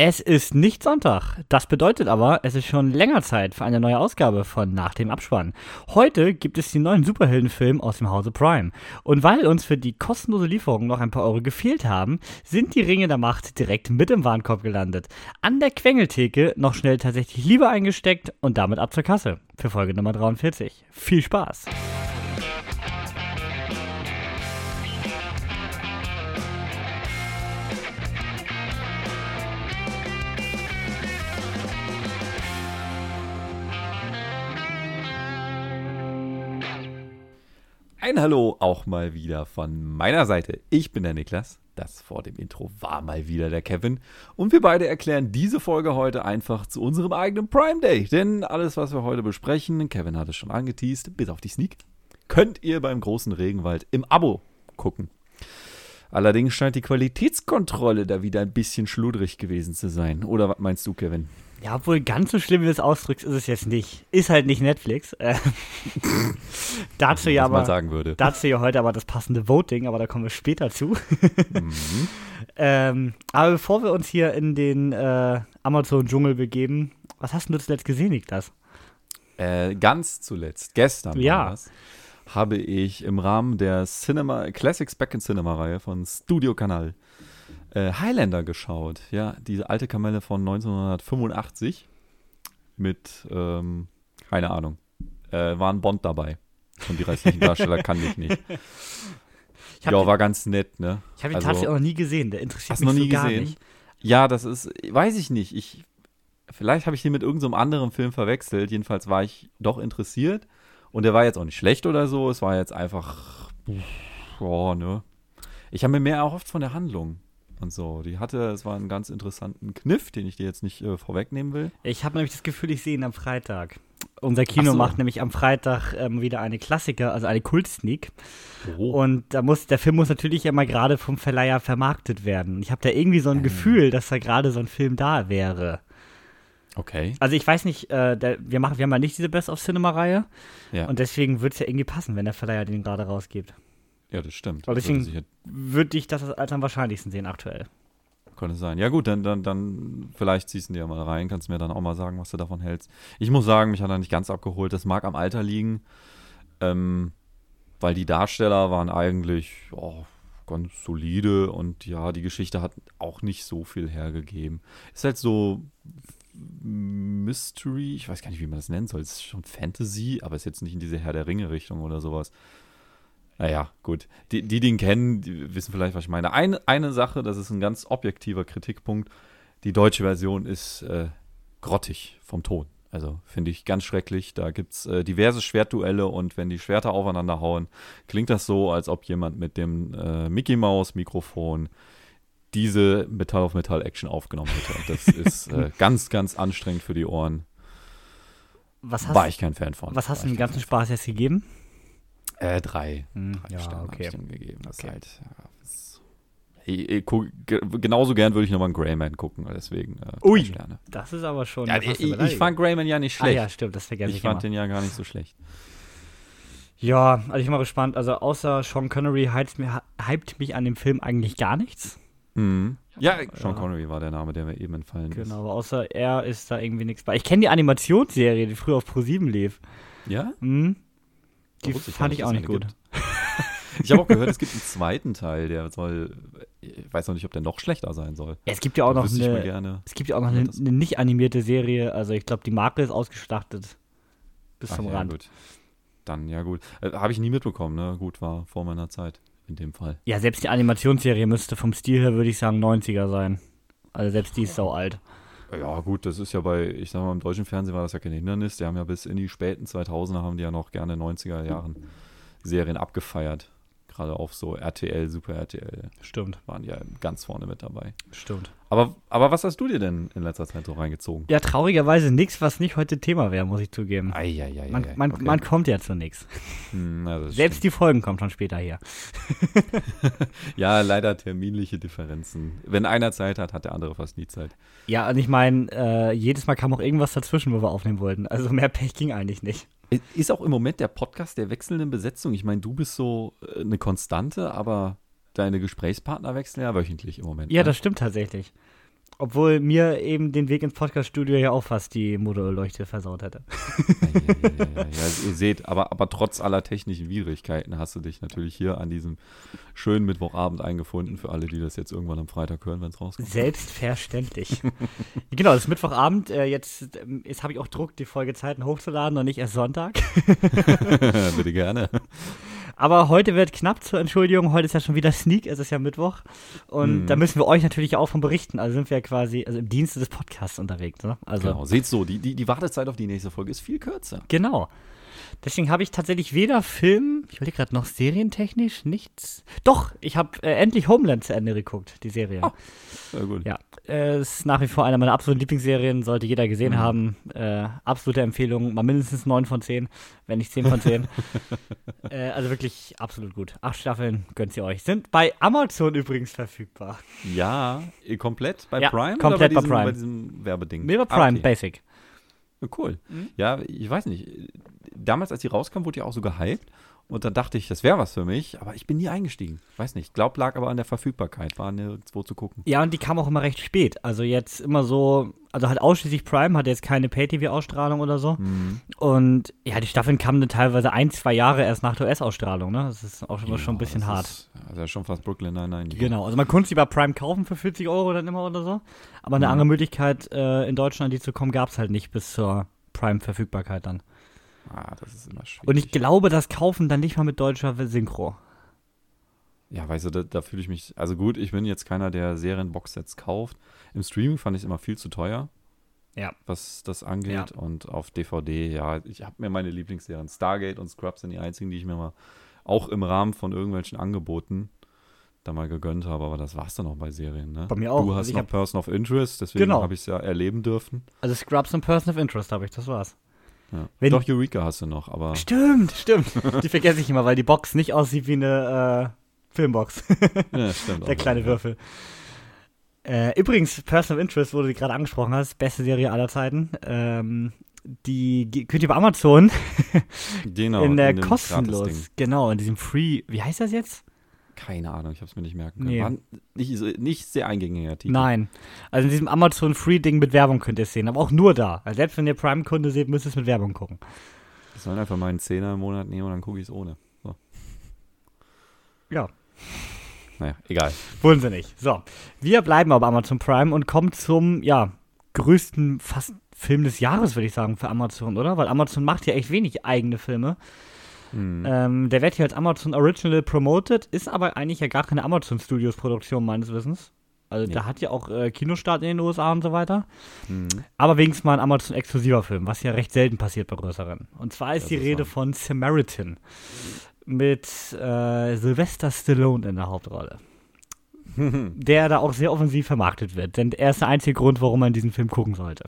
Es ist nicht Sonntag. Das bedeutet aber, es ist schon länger Zeit für eine neue Ausgabe von Nach dem Abspann. Heute gibt es den neuen Superheldenfilm aus dem Hause Prime. Und weil uns für die kostenlose Lieferung noch ein paar Euro gefehlt haben, sind die Ringe der Macht direkt mit im Warenkorb gelandet. An der Quengeltheke noch schnell tatsächlich Liebe eingesteckt und damit ab zur Kasse. Für Folge Nummer 43. Viel Spaß! Ein Hallo auch mal wieder von meiner Seite. Ich bin der Niklas. Das vor dem Intro war mal wieder der Kevin. Und wir beide erklären diese Folge heute einfach zu unserem eigenen Prime Day. Denn alles, was wir heute besprechen, Kevin hat es schon angeteased, bis auf die Sneak, könnt ihr beim großen Regenwald im Abo gucken. Allerdings scheint die Qualitätskontrolle da wieder ein bisschen schludrig gewesen zu sein. Oder was meinst du, Kevin? Ja, obwohl ganz so schlimm, wie du es ausdrückst, ist es jetzt nicht. Ist halt nicht Netflix. Äh, dazu ja aber. sagen würde. Dazu ja heute aber das passende Voting, aber da kommen wir später zu. mhm. ähm, aber bevor wir uns hier in den äh, Amazon-Dschungel begeben, was hast du zuletzt gesehen, Niklas? Äh, ganz zuletzt, gestern ja. habe ich im Rahmen der Cinema Classics Back in Cinema Reihe von Studio Kanal äh, Highlander geschaut. Ja, diese alte Kamelle von 1985 mit, ähm, keine Ahnung, äh, war ein Bond dabei. Und die restlichen Darsteller kannte ich nicht. Ich ja, war ganz nett, ne? Ich habe ihn also, tatsächlich auch noch nie gesehen. Der interessiert hast mich noch nie so gar gesehen? nicht. Ja, das ist, weiß ich nicht. Ich, vielleicht habe ich den mit irgendeinem so anderen Film verwechselt. Jedenfalls war ich doch interessiert. Und der war jetzt auch nicht schlecht oder so. Es war jetzt einfach, boah, ne? Ich habe mir mehr erhofft von der Handlung und so. Die hatte, es war einen ganz interessanten Kniff, den ich dir jetzt nicht äh, vorwegnehmen will. Ich habe nämlich das Gefühl, ich sehe ihn am Freitag. Unser Kino so. macht nämlich am Freitag ähm, wieder eine Klassiker, also eine Kult-Sneak. Oh. Und da muss, der Film muss natürlich ja mal gerade vom Verleiher vermarktet werden. Ich habe da irgendwie so ein ähm. Gefühl, dass da gerade so ein Film da wäre. Okay. Also ich weiß nicht, äh, der, wir, machen, wir haben ja nicht diese Best of Cinema-Reihe. Ja. Und deswegen würde es ja irgendwie passen, wenn der Verleiher den gerade rausgibt. Ja, das stimmt. Weil deswegen würde ich das als am wahrscheinlichsten sehen aktuell. Könnte sein. Ja, gut, dann, dann, dann vielleicht ziehst du dir mal rein, kannst mir dann auch mal sagen, was du davon hältst. Ich muss sagen, mich hat er nicht ganz abgeholt. Das mag am Alter liegen, ähm, weil die Darsteller waren eigentlich oh, ganz solide und ja, die Geschichte hat auch nicht so viel hergegeben. Ist halt so Mystery, ich weiß gar nicht, wie man das nennen soll. Es ist schon Fantasy, aber ist jetzt nicht in diese Herr der Ringe-Richtung oder sowas. Naja, gut. Die, die, ihn kennen, die wissen vielleicht, was ich meine. Ein, eine Sache, das ist ein ganz objektiver Kritikpunkt. Die deutsche Version ist äh, grottig vom Ton. Also finde ich ganz schrecklich. Da gibt es äh, diverse Schwertduelle und wenn die Schwerter aufeinander hauen, klingt das so, als ob jemand mit dem äh, Mickey Mouse Mikrofon diese Metall auf Metall Action aufgenommen hätte. Und das ist äh, ganz, ganz anstrengend für die Ohren. Was hast, War ich kein Fan von. Was hast du den ganzen Spaß jetzt gegeben? Äh, drei. Hm, drei ja, Sterne okay. ich dem gegeben. Das okay. halt, ja, das, ich, ich, guck, genauso gern würde ich nochmal einen Greyman gucken, deswegen äh, Ui, Sterne. das ist aber schon. Ja, ich, ich, fand Greyman ja nicht schlecht. Ah, ja, stimmt, das vergesse ich Ich fand immer. den ja gar nicht so schlecht. Ja, also ich bin mal gespannt. Also außer Sean Connery hypt, mir, hypt mich an dem Film eigentlich gar nichts. Mhm. Ja, Sean Connery war der Name, der mir eben entfallen genau, ist. Genau, außer er ist da irgendwie nichts bei. Ich kenne die Animationsserie, die früher auf Pro7 lief. Ja? Mhm. Die fand ich auch nicht gut. ich habe auch gehört, es gibt einen zweiten Teil, der soll, ich weiß noch nicht, ob der noch schlechter sein soll. Ja, es gibt ja auch noch eine, es gibt ja auch noch eine, eine, nicht animierte Serie, also ich glaube, die Marke ist ausgestattet bis Ach, zum ja, Rand. Gut. Dann, ja gut. Äh, habe ich nie mitbekommen, ne? Gut, war vor meiner Zeit in dem Fall. Ja, selbst die Animationsserie müsste vom Stil her, würde ich sagen, 90er sein. Also selbst die ist so alt. Ja, gut, das ist ja bei, ich sag mal, im deutschen Fernsehen war das ja kein Hindernis. Die haben ja bis in die späten 2000er haben die ja noch gerne 90er Jahren Serien abgefeiert gerade auf so RTL, Super RTL. Stimmt. Waren ja ganz vorne mit dabei. Stimmt. Aber, aber was hast du dir denn in letzter Zeit so reingezogen? Ja, traurigerweise nichts, was nicht heute Thema wäre, muss ich zugeben. Ei, ei, ei, man, man, okay. man kommt ja zu nichts. Hm, Selbst stimmt. die Folgen kommen schon später her. ja, leider terminliche Differenzen. Wenn einer Zeit hat, hat der andere fast nie Zeit. Ja, und ich meine, äh, jedes Mal kam auch irgendwas dazwischen, wo wir aufnehmen wollten. Also mehr Pech ging eigentlich nicht. Ist auch im Moment der Podcast der wechselnden Besetzung. Ich meine, du bist so äh, eine Konstante, aber deine Gesprächspartner wechseln ja wöchentlich im Moment. Ja, ne? das stimmt tatsächlich. Obwohl mir eben den Weg ins Podcaststudio ja auch fast die Motorleuchte versaut hätte. Ja, ja, ja, ja. Also ihr seht, aber, aber trotz aller technischen Widrigkeiten hast du dich natürlich hier an diesem schönen Mittwochabend eingefunden, für alle, die das jetzt irgendwann am Freitag hören, wenn es rauskommt. Selbstverständlich. genau, das ist Mittwochabend. Äh, jetzt ähm, jetzt habe ich auch Druck, die Folgezeiten hochzuladen und nicht erst Sonntag. Bitte gerne. Aber heute wird knapp zur Entschuldigung. Heute ist ja schon wieder Sneak, es ist ja Mittwoch. Und Mhm. da müssen wir euch natürlich auch von berichten. Also sind wir ja quasi also im Dienste des Podcasts unterwegs. Ne? Also Genau, seht so, die, die, die Wartezeit auf die nächste Folge ist viel kürzer. Genau. Deswegen habe ich tatsächlich weder Film, ich überlege gerade noch serientechnisch, nichts. Doch, ich habe äh, endlich Homeland zu Ende geguckt, die Serie. Oh. Ja, gut. Ja, äh, ist nach wie vor eine meiner absoluten Lieblingsserien, sollte jeder gesehen Mhm. haben. Äh, absolute Empfehlung, mal mindestens 9 von 10, wenn nicht 10 von 10. äh, also wirklich absolut gut. Acht Staffeln gönnt ihr euch. Sind bei Amazon übrigens verfügbar. Ja, komplett bei Ja, Prime komplett bei oder bei diesem, Prime. bei diesem Werbeding? Mir bei Ah, Prime okay. Basic. Cool. Mhm. Ja, ich weiß nicht. Damals, als die rauskam, wurde ja auch so gehypt. Und dann dachte ich, das wäre was für mich, aber ich bin nie eingestiegen. Weiß nicht. Glaub, lag aber an der Verfügbarkeit, war nirgendwo zu gucken. Ja, und die kam auch immer recht spät. Also jetzt immer so, also halt ausschließlich Prime, hat jetzt keine Pay-TV-Ausstrahlung oder so. Mhm. Und ja, die Staffeln kamen dann teilweise ein, zwei Jahre erst nach der US-Ausstrahlung, ne? Das ist auch schon, schon ein bisschen das hart. Ist, also schon fast Brooklyn Nine-Nine. Genau, also man konnte sie bei Prime kaufen für 40 Euro dann immer oder so. Aber eine Mhm. andere Möglichkeit, äh, in Deutschland die zu kommen, gab es halt nicht bis zur Prime-Verfügbarkeit dann. Ah, das ist immer schwierig. Und ich glaube, das kaufen dann nicht mal mit deutscher Synchro. Ja, weißt du, da, da fühle ich mich. Also gut, ich bin jetzt keiner, der Serien-Boxsets kauft. Im Streaming fand ich es immer viel zu teuer. Ja. Was das angeht. Und auf DVD, ja, ich habe mir meine Lieblingsserien. Stargate und Scrubs sind die einzigen, die ich mir mal auch im Rahmen von irgendwelchen Angeboten da mal gegönnt habe. Aber das war's dann auch bei Serien, ne? Bei mir auch. Du Also hast ich noch Person of Interest, deswegen Genau. habe ich es ja erleben dürfen. Also Scrubs und Person of Interest habe ich, das war's. Ja. Wenn- Doch, Eureka hast du noch, aber. Stimmt, stimmt. die vergesse ich immer, weil die Box nicht aussieht wie eine äh, Filmbox. Ja, stimmt. Der kleine. Würfel. Äh, übrigens, Person of Interest, wo du gerade angesprochen hast, beste Serie aller Zeiten. Ähm, die könnt ihr bei Amazon Genau, in der dem kostenlos. Genau, in diesem Free. Wie heißt das jetzt? Keine Ahnung, ich habe es mir nicht merken können. Nee. War nicht, nicht sehr eingängiger Titel. Nein. Also in diesem Amazon Free-Ding mit Werbung könnt ihr es sehen, aber auch nur da. Also selbst wenn ihr Prime-Kunde seht, müsst ihr es mit Werbung gucken. Ich soll einfach meinen Zehner im Monat nehmen und dann gucke ich es ohne. So. Ja. Naja, egal. Wollen sie nicht. So. Wir bleiben aber Amazon Prime und kommen zum, ja, größten fast Film des Jahres, würde ich sagen, für Amazon, oder? Weil Amazon macht ja echt wenig eigene Filme. Hm. Ähm, der wird hier als Amazon Original promoted, ist aber eigentlich ja gar keine Amazon Studios Produktion meines Wissens. Also Nee. da hat ja auch äh, Kinostart in den USA und so weiter. Hm. Aber wenigstens mal ein Amazon exklusiver Film, was ja recht selten passiert bei größeren. Und zwar ist Das die ist Rede von Samaritan mit äh, Sylvester Stallone in der Hauptrolle. Der da auch sehr offensiv vermarktet wird, denn er ist der einzige Grund, warum man diesen Film gucken sollte.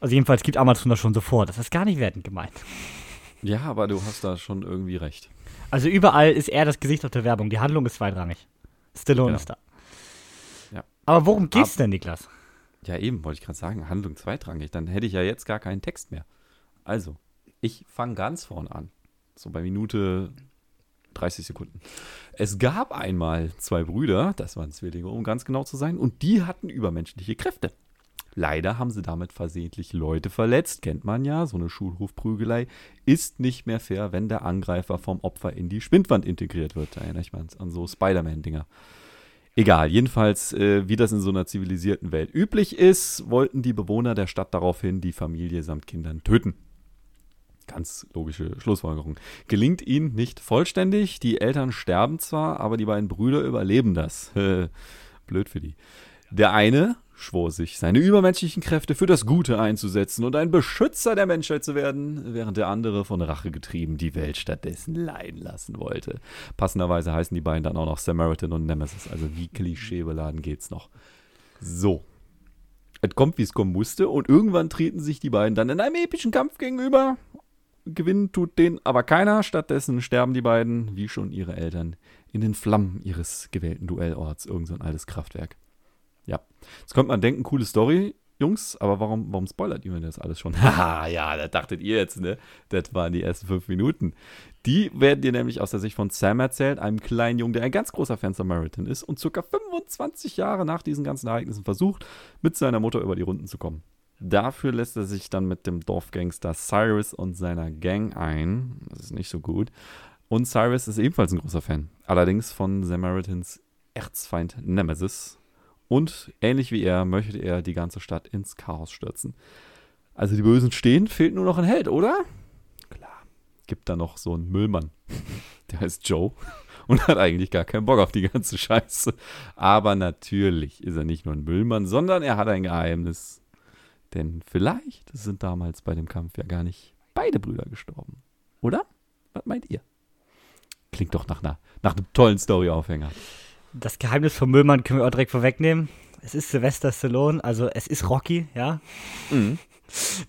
Also jedenfalls gibt Amazon das schon so vor. Das ist gar nicht wertend gemeint. Ja, aber du hast da schon irgendwie recht. Also überall ist er das Gesicht auf der Werbung. Die Handlung ist zweitrangig. Stallone Genau. ist da. Ja. Aber worum geht's Ab- denn, Niklas? Ja, eben, wollte ich gerade sagen, Handlung zweitrangig. Dann hätte ich ja jetzt gar keinen Text mehr. Also, ich fange ganz vorn an. So bei Minute 30 Sekunden. Es gab einmal zwei Brüder, das waren Zwillinge, um ganz genau zu sein, und die hatten übermenschliche Kräfte. Leider haben sie damit versehentlich Leute verletzt, kennt man ja, so eine Schulhofprügelei ist nicht mehr fair, wenn der Angreifer vom Opfer in die Spindwand integriert wird. Da erinnere ich mich an so Spider-Man-Dinger. Egal, jedenfalls, äh, wie das in so einer zivilisierten Welt üblich ist, wollten die Bewohner der Stadt daraufhin die Familie samt Kindern töten. Ganz logische Schlussfolgerung. Gelingt ihnen nicht vollständig, die Eltern sterben zwar, aber die beiden Brüder überleben das. Blöd für die. Der eine schwor sich, seine übermenschlichen Kräfte für das Gute einzusetzen und ein Beschützer der Menschheit zu werden, während der andere von Rache getrieben die Welt stattdessen leiden lassen wollte. Passenderweise heißen die beiden dann auch noch Samaritan und Nemesis, also wie klischeebeladen geht's noch. So. Es kommt, wie es kommen musste, und irgendwann treten sich die beiden dann in einem epischen Kampf gegenüber. Gewinnen tut den aber keiner, stattdessen sterben die beiden, wie schon ihre Eltern, in den Flammen ihres gewählten Duellorts, irgend so ein altes Kraftwerk. Ja. Jetzt könnte man denken, coole Story, Jungs, aber warum, warum spoilert ihr mir das alles schon? Haha, ja, da dachtet ihr jetzt, ne? Das waren die ersten fünf Minuten. Die werden dir nämlich aus der Sicht von Sam erzählt, einem kleinen Jungen, der ein ganz großer Fan Samaritan ist und circa 25 Jahre nach diesen ganzen Ereignissen versucht, mit seiner Mutter über die Runden zu kommen. Dafür lässt er sich dann mit dem Dorfgangster Cyrus und seiner Gang ein. Das ist nicht so gut. Und Cyrus ist ebenfalls ein großer Fan. Allerdings von Samaritans Erzfeind Nemesis. Und ähnlich wie er möchte er die ganze Stadt ins Chaos stürzen. Also die Bösen stehen, fehlt nur noch ein Held, oder? Klar. Gibt da noch so einen Müllmann. Der heißt Joe und hat eigentlich gar keinen Bock auf die ganze Scheiße. Aber natürlich ist er nicht nur ein Müllmann, sondern er hat ein Geheimnis. Denn vielleicht sind damals bei dem Kampf ja gar nicht beide Brüder gestorben. Oder? Was meint ihr? Klingt doch nach, einer, nach einem tollen Story-Aufhänger. Das Geheimnis vom Müllmann können wir auch direkt vorwegnehmen. Es ist Sylvester Stallone, also es ist Rocky, ja. Mhm.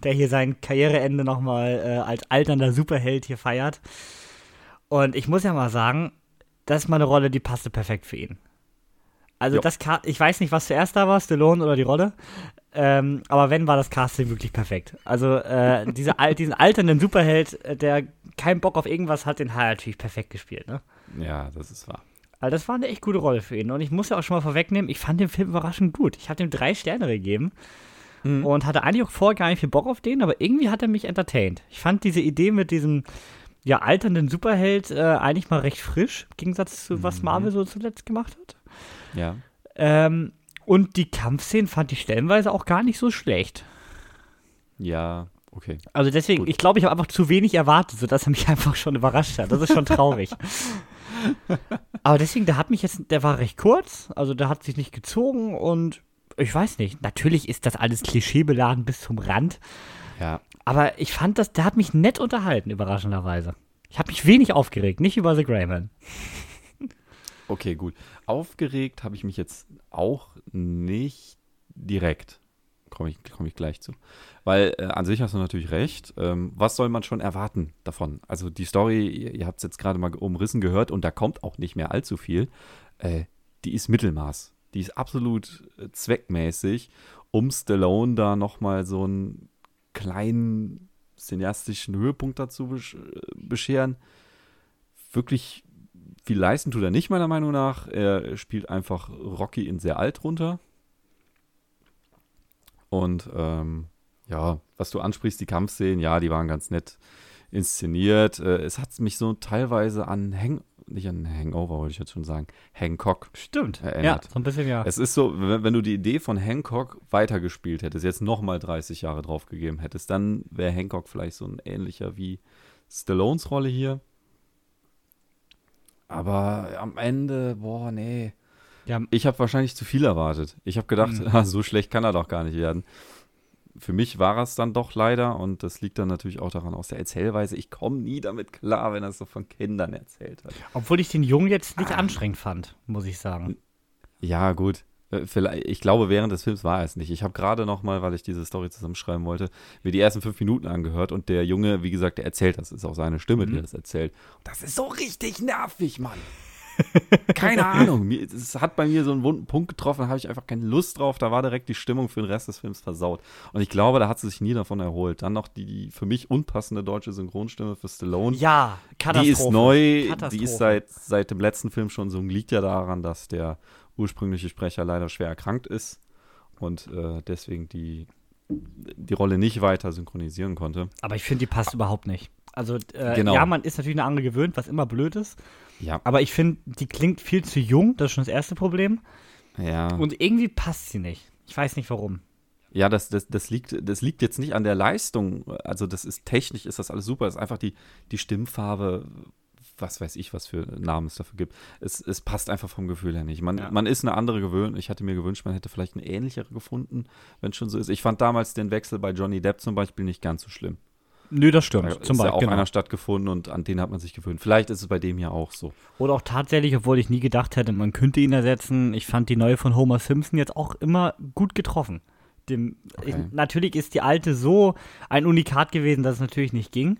Der hier sein Karriereende nochmal äh, als alternder Superheld hier feiert. Und ich muss ja mal sagen, das ist mal eine Rolle, die passte perfekt für ihn. Also jo. das, ich weiß nicht, was zuerst da war, Stallone oder die Rolle. Ähm, aber wenn, war das Casting wirklich perfekt. Also äh, diese, diesen alternden Superheld, äh, der keinen Bock auf irgendwas hat, den hat er natürlich perfekt gespielt. Ne? Ja, das ist wahr. Also das war eine echt gute Rolle für ihn. Und ich muss ja auch schon mal vorwegnehmen, ich fand den Film überraschend gut. Ich hatte ihm drei Sterne gegeben mhm. und hatte eigentlich auch vorher gar nicht viel Bock auf den, aber irgendwie hat er mich entertained. Ich fand diese Idee mit diesem ja, alternden Superheld äh, eigentlich mal recht frisch, im Gegensatz zu was mhm. Marvel so zuletzt gemacht hat. Ja. Ähm, und die Kampfszenen fand ich stellenweise auch gar nicht so schlecht. Ja, okay. Also deswegen, Gut. ich glaube, ich habe einfach zu wenig erwartet, sodass er mich einfach schon überrascht hat. Das ist schon traurig. Aber deswegen, der hat mich jetzt, der war recht kurz, also der hat sich nicht gezogen und ich weiß nicht, natürlich ist das alles klischeebeladen bis zum Rand. Ja. Aber ich fand das, der hat mich nett unterhalten, überraschenderweise. Ich habe mich wenig aufgeregt, nicht über The Greyman. Okay, gut. Aufgeregt habe ich mich jetzt auch nicht direkt. Komme ich, komm ich gleich zu. Weil äh, an sich hast du natürlich recht. Ähm, was soll man schon erwarten davon? Also die Story, ihr, ihr habt es jetzt gerade mal umrissen gehört und da kommt auch nicht mehr allzu viel. Äh, die ist Mittelmaß. Die ist absolut äh, zweckmäßig, um Stallone da nochmal so einen kleinen cineastischen Höhepunkt dazu besch äh, bescheren. Wirklich viel leisten tut er nicht, meiner Meinung nach. Er spielt einfach Rocky in sehr alt runter. Und ähm, ja, was du ansprichst, die Kampfszenen, ja, die waren ganz nett inszeniert. Äh, es hat mich so teilweise an Hang, nicht an Hangover, wollte ich jetzt schon sagen, Hancock. Stimmt. Erinnert. Ja, so ein bisschen, ja. Es ist so, wenn, wenn du die Idee von Hancock weitergespielt hättest, jetzt nochmal 30 Jahre drauf gegeben hättest, dann wäre Hancock vielleicht so ein ähnlicher wie Stallones Rolle hier. Aber am Ende, boah, nee. Ja. Ich habe wahrscheinlich zu viel erwartet. Ich habe gedacht, mhm. so schlecht kann er doch gar nicht werden. Für mich war es dann doch leider und das liegt dann natürlich auch daran aus der Erzählweise. Ich komme nie damit klar, wenn er es so von Kindern erzählt hat. Obwohl ich den Jungen jetzt nicht ah. anstrengend fand, muss ich sagen. Ja, gut. Äh, vielleicht, ich glaube, während des Films war es nicht. Ich habe gerade noch mal, weil ich diese Story zusammenschreiben wollte, mir die ersten fünf Minuten angehört und der Junge, wie gesagt, der erzählt das. Ist auch seine Stimme, mhm. die das erzählt. Und das ist so richtig nervig, Mann. Keine Ahnung. Es hat bei mir so einen wunden Punkt getroffen, da habe ich einfach keine Lust drauf. Da war direkt die Stimmung für den Rest des Films versaut. Und ich glaube, da hat sie sich nie davon erholt. Dann noch die, für mich unpassende deutsche Synchronstimme für Stallone. Ja, Katastrophe. Die ist neu. Die ist seit, seit dem letzten Film schon so. Liegt ja daran, dass der ursprüngliche Sprecher leider schwer erkrankt ist und äh, deswegen die, die Rolle nicht weiter synchronisieren konnte. Aber ich finde, die passt überhaupt nicht. Also, äh, genau. ja, man ist natürlich eine andere gewöhnt, was immer blöd ist. Ja. Aber ich finde, die klingt viel zu jung, das ist schon das erste Problem. Ja. Und irgendwie passt sie nicht. Ich weiß nicht warum. Ja, das, das, das, liegt, das liegt jetzt nicht an der Leistung. Also, das ist technisch, ist das alles super. Das ist einfach die, die Stimmfarbe was weiß ich, was für Namen es dafür gibt. Es, es passt einfach vom Gefühl her nicht. Man, ja. man ist eine andere gewöhnt. Ich hatte mir gewünscht, man hätte vielleicht eine ähnlichere gefunden, wenn es schon so ist. Ich fand damals den Wechsel bei Johnny Depp zum Beispiel nicht ganz so schlimm. Nö, das stimmt. Da zum ist ja auch genau. einer stattgefunden und an den hat man sich gewöhnt. Vielleicht ist es bei dem ja auch so. Oder auch tatsächlich, obwohl ich nie gedacht hätte, man könnte ihn ersetzen. Ich fand die neue von Homer Simpson jetzt auch immer gut getroffen. Dem, okay. ich, natürlich ist die alte so ein Unikat gewesen, dass es natürlich nicht ging.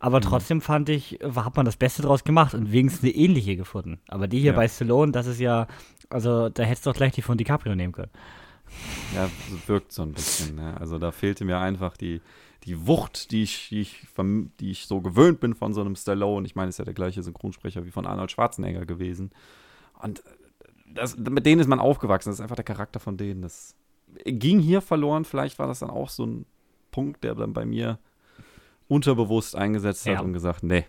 Aber mhm. trotzdem fand ich, hat man das Beste draus gemacht und wenigstens eine ähnliche gefunden. Aber die hier ja. bei Stallone, das ist ja, also da hättest du doch gleich die von DiCaprio nehmen können. Ja, wirkt so ein bisschen. Ne? Also da fehlte mir einfach die, die Wucht, die ich, die, ich, die ich so gewöhnt bin von so einem Stallone. Ich meine, es ist ja der gleiche Synchronsprecher wie von Arnold Schwarzenegger gewesen. Und das, mit denen ist man aufgewachsen. Das ist einfach der Charakter von denen. Das ging hier verloren. Vielleicht war das dann auch so ein Punkt, der dann bei mir unterbewusst eingesetzt hat Ja. und gesagt, nee,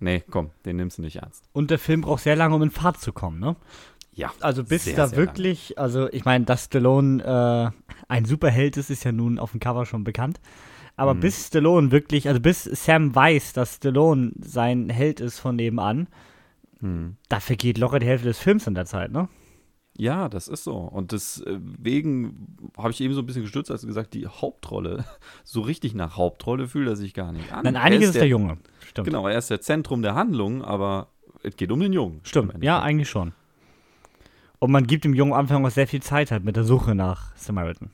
nee, komm, den nimmst du nicht ernst. Und der Film braucht sehr lange, um in Fahrt zu kommen, ne? Ja. Also bis Sehr, da sehr wirklich, also ich meine, dass Stallone äh, ein Superheld ist, ist ja nun auf dem Cover schon bekannt. Aber Mhm. bis Stallone wirklich, also bis Sam weiß, dass Stallone sein Held ist von nebenan, Hm. da vergeht locker die Hälfte des Films in der Zeit, ne? Ja, das ist so. Und deswegen habe ich eben so ein bisschen gestützt, als du gesagt die Hauptrolle, so richtig nach Hauptrolle fühlt er sich gar nicht an. Nein, einiges ist der, der Junge. Stimmt. Genau, er ist der Zentrum der Handlung, aber es geht um den Jungen. Stimmt, Im ja, eigentlich schon. Und man gibt dem Jungen am Anfang auch sehr viel Zeit halt mit der Suche nach Samaritan.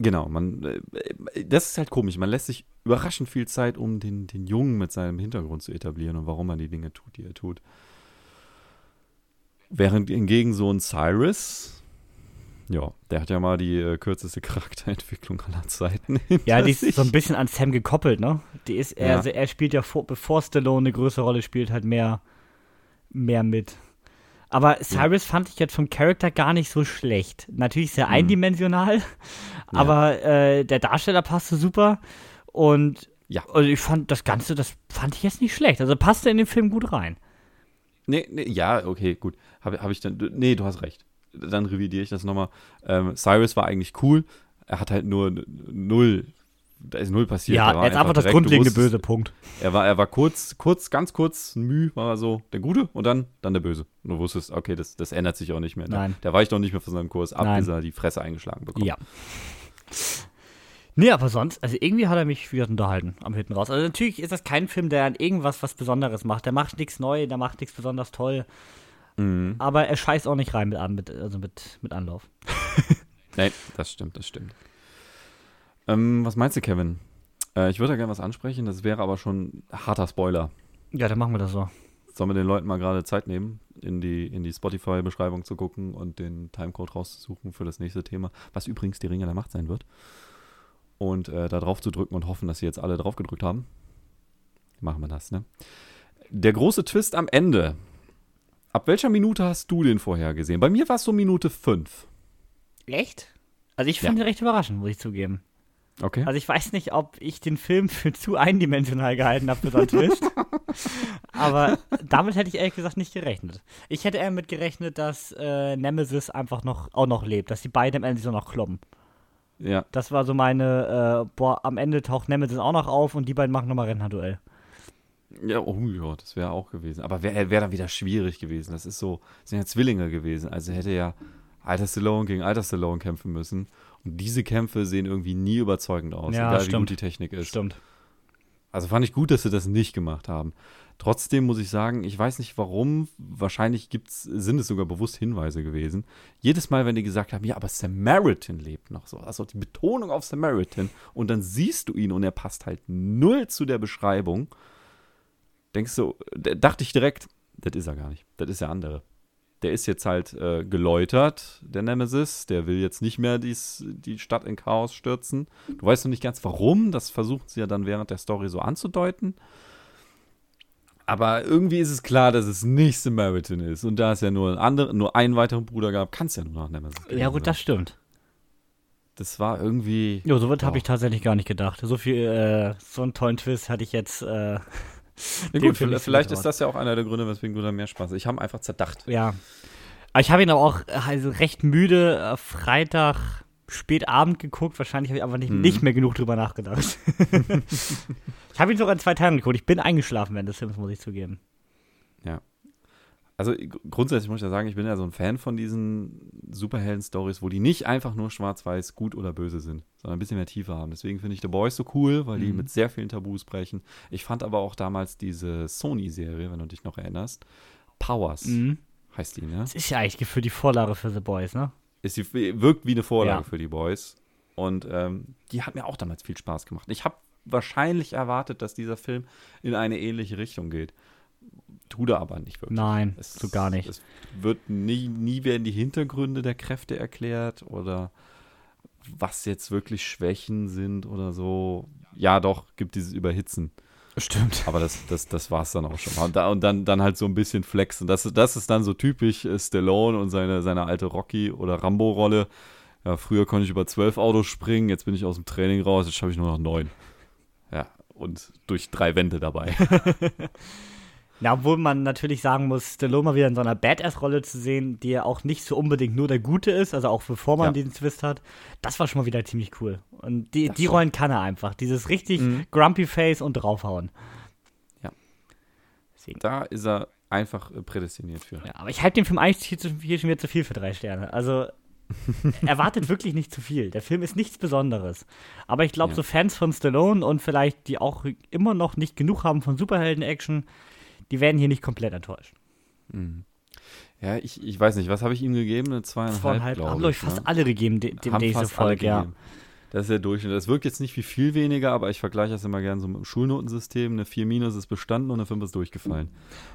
Genau, man, äh, das ist halt komisch. Man lässt sich überraschend viel Zeit, um den, den Jungen mit seinem Hintergrund zu etablieren und warum er die Dinge tut, die er tut. Während hingegen so ein Cyrus, ja, der hat ja mal die äh, kürzeste Charakterentwicklung aller Zeiten. Ja, die ist sich. so ein bisschen an Sam gekoppelt, ne? Die ist, er, Ja. also er spielt ja, vor, bevor Stallone eine größere Rolle spielt, halt mehr, mehr mit. Aber Cyrus fand ich jetzt vom Charakter gar nicht so schlecht. Natürlich sehr Mhm. eindimensional, aber äh, der Darsteller passte super und Ja. und ich fand das Ganze, das fand ich jetzt nicht schlecht. Also passte in den Film gut rein. Nee, nee, ja, okay, gut. Habe hab ich dann. Nee, du hast recht. Dann revidiere ich das nochmal. Ähm, Cyrus war eigentlich cool. Er hat halt nur null. Da ist null passiert. ja, Er war jetzt einfach das direkt, du grundlegende wusstest- böse Punkt. Er war, er war kurz, kurz, ganz kurz, Müh, war er so der Gute und dann, dann der Böse. Und du wusstest, okay, das, das ändert sich auch nicht mehr. Nein. Der weicht auch nicht mehr von seinem Kurs ab, Nein. bis er die Fresse eingeschlagen bekommt. Ja. Nee, aber sonst, also irgendwie hat er mich wieder unterhalten am hinten raus. Also natürlich ist das kein Film, der an irgendwas was Besonderes macht. Der macht nichts neu, der macht nichts besonders toll. Mhm. Aber er scheißt auch nicht rein mit, also mit, mit Anlauf. Nee, das stimmt, das stimmt. Ähm, was meinst du, Kevin? Äh, ich würde da gerne was ansprechen, das wäre aber schon harter Spoiler. Ja, dann machen wir das so. Sollen wir den Leuten mal gerade Zeit nehmen, in die, in die Spotify-Beschreibung zu gucken und den Timecode rauszusuchen für das nächste Thema, was übrigens die Ringe der Macht sein wird. Und äh, da drauf zu drücken und hoffen, dass sie jetzt alle drauf gedrückt haben. Machen wir das, ne? Der große Twist am Ende. Ab welcher Minute hast du den vorher gesehen? Bei mir war es so Minute 5. Echt? Also ich Ja. fand ihn recht überraschend, muss ich zugeben. Okay. Also ich weiß nicht, ob ich den Film für zu eindimensional gehalten habe für so einen Twist. Aber damit hätte ich ehrlich gesagt nicht gerechnet. Ich hätte eher mit gerechnet, dass äh, Nemesis einfach noch auch noch lebt, dass die beiden am Ende so noch kloppen. ja. Das war so meine, äh, boah, am Ende taucht Nemesis auch noch auf und die beiden machen nochmal Rennduell. Ja, oh ja, das wäre auch gewesen. Aber wäre wär dann wieder schwierig gewesen. Das ist so, das sind ja Zwillinge gewesen. Also hätte ja alter Stallone gegen alter Stallone kämpfen müssen. Diese Kämpfe sehen irgendwie nie überzeugend aus, Ja, egal wie stimmt. gut die Technik ist. Stimmt. Also fand ich gut, dass sie das nicht gemacht haben. Trotzdem muss ich sagen, ich weiß nicht warum, wahrscheinlich gibt's, sind es sogar bewusst Hinweise gewesen. Jedes Mal, wenn die gesagt haben, ja, aber Samaritan lebt noch so, also die Betonung auf Samaritan und dann siehst du ihn und er passt halt null zu der Beschreibung, denkst du, dachte ich direkt, das ist er gar nicht, das ist der andere. Der ist jetzt halt äh, geläutert, der Nemesis. Der will jetzt nicht mehr dies, die Stadt in Chaos stürzen. Du weißt noch nicht ganz warum. Das versucht sie ja dann während der Story so anzudeuten. Aber irgendwie ist es klar, dass es nicht Samaritan ist. Und da es ja nur, ein andere, nur einen weiteren Bruder gab, kann es ja nur noch Nemesis Ja, gewesen gut, das stimmt. Das war irgendwie. Jo, so weit habe Ja. ich tatsächlich gar nicht gedacht. So viel, äh, so einen tollen Twist hatte ich jetzt, äh, Ja, dem gut, vielleicht ist das ja auch einer der Gründe, weswegen du da mehr Spaß hast. Ich habe einfach zerdacht. ja. Aber ich habe ihn aber auch äh, also recht müde äh, Freitag spät Abend geguckt. Wahrscheinlich habe ich einfach nicht, Mhm. nicht mehr genug drüber nachgedacht. ich habe ihn sogar in zwei Teilen geguckt. Ich bin eingeschlafen während des Films, muss ich zugeben. Also gr- grundsätzlich muss ich ja sagen, ich bin ja so ein Fan von diesen Superhelden-Stories, wo die nicht einfach nur schwarz-weiß gut oder böse sind, sondern ein bisschen mehr Tiefe haben. Deswegen finde ich The Boys so cool, weil die Mhm. mit sehr vielen Tabus brechen. Ich fand aber auch damals diese Sony-Serie, wenn du dich noch erinnerst, Powers Mhm. heißt die, ne? Das ist ja eigentlich für die Vorlage für The Boys, ne? Ist die, wirkt wie eine Vorlage Ja. für die Boys. Und ähm, die hat mir auch damals viel Spaß gemacht. Ich habe wahrscheinlich erwartet, dass dieser Film in eine ähnliche Richtung geht. Tut er aber nicht wirklich. Nein, Es, so gar nicht. Es wird nie, nie werden die Hintergründe der Kräfte erklärt oder was jetzt wirklich Schwächen sind oder so. Ja, doch, gibt dieses Überhitzen. Stimmt. Aber das, das, das war es dann auch schon mal. Und, da, und dann, dann halt so ein bisschen flexen. Das, das ist dann so typisch äh, Stallone und seine, seine alte Rocky- oder Rambo-Rolle. Ja, früher konnte ich über zwölf Autos springen, jetzt bin ich aus dem Training raus, jetzt schaffe ich nur noch neun. Ja, und durch drei Wände dabei. Ja, obwohl man natürlich sagen muss, Stallone mal wieder in so einer Badass-Rolle zu sehen, die ja auch nicht so unbedingt nur der Gute ist, also auch bevor man Ja. diesen Twist hat, das war schon mal wieder ziemlich cool. Und die, Das die schon. Rollen kann er einfach. Dieses richtig Mhm. grumpy Face und draufhauen. Ja. Deswegen. Da ist er einfach äh, prädestiniert für. Ja, aber ich halte dem Film eigentlich hier, zu, hier schon wieder zu viel für drei Sterne. Also erwartet wirklich nicht zu viel. Der Film ist nichts Besonderes. Aber ich glaube, Ja. so Fans von Stallone und vielleicht die auch immer noch nicht genug haben von Superhelden-Action, die werden hier nicht komplett enttäuscht. Mhm. Ja, ich, ich weiß nicht, was habe ich ihm gegeben? Eine zweieinhalb, Zweieinhalb glaube haben, ich. glaube ich, fast ne? alle gegeben, de, dem diese fast alle Folge, ja. gegeben. Das ist der Durchschnitt. Das wirkt jetzt nicht wie viel weniger, aber ich vergleiche das immer gerne so mit dem Schulnotensystem. Eine 4 minus ist bestanden und eine 5 ist durchgefallen.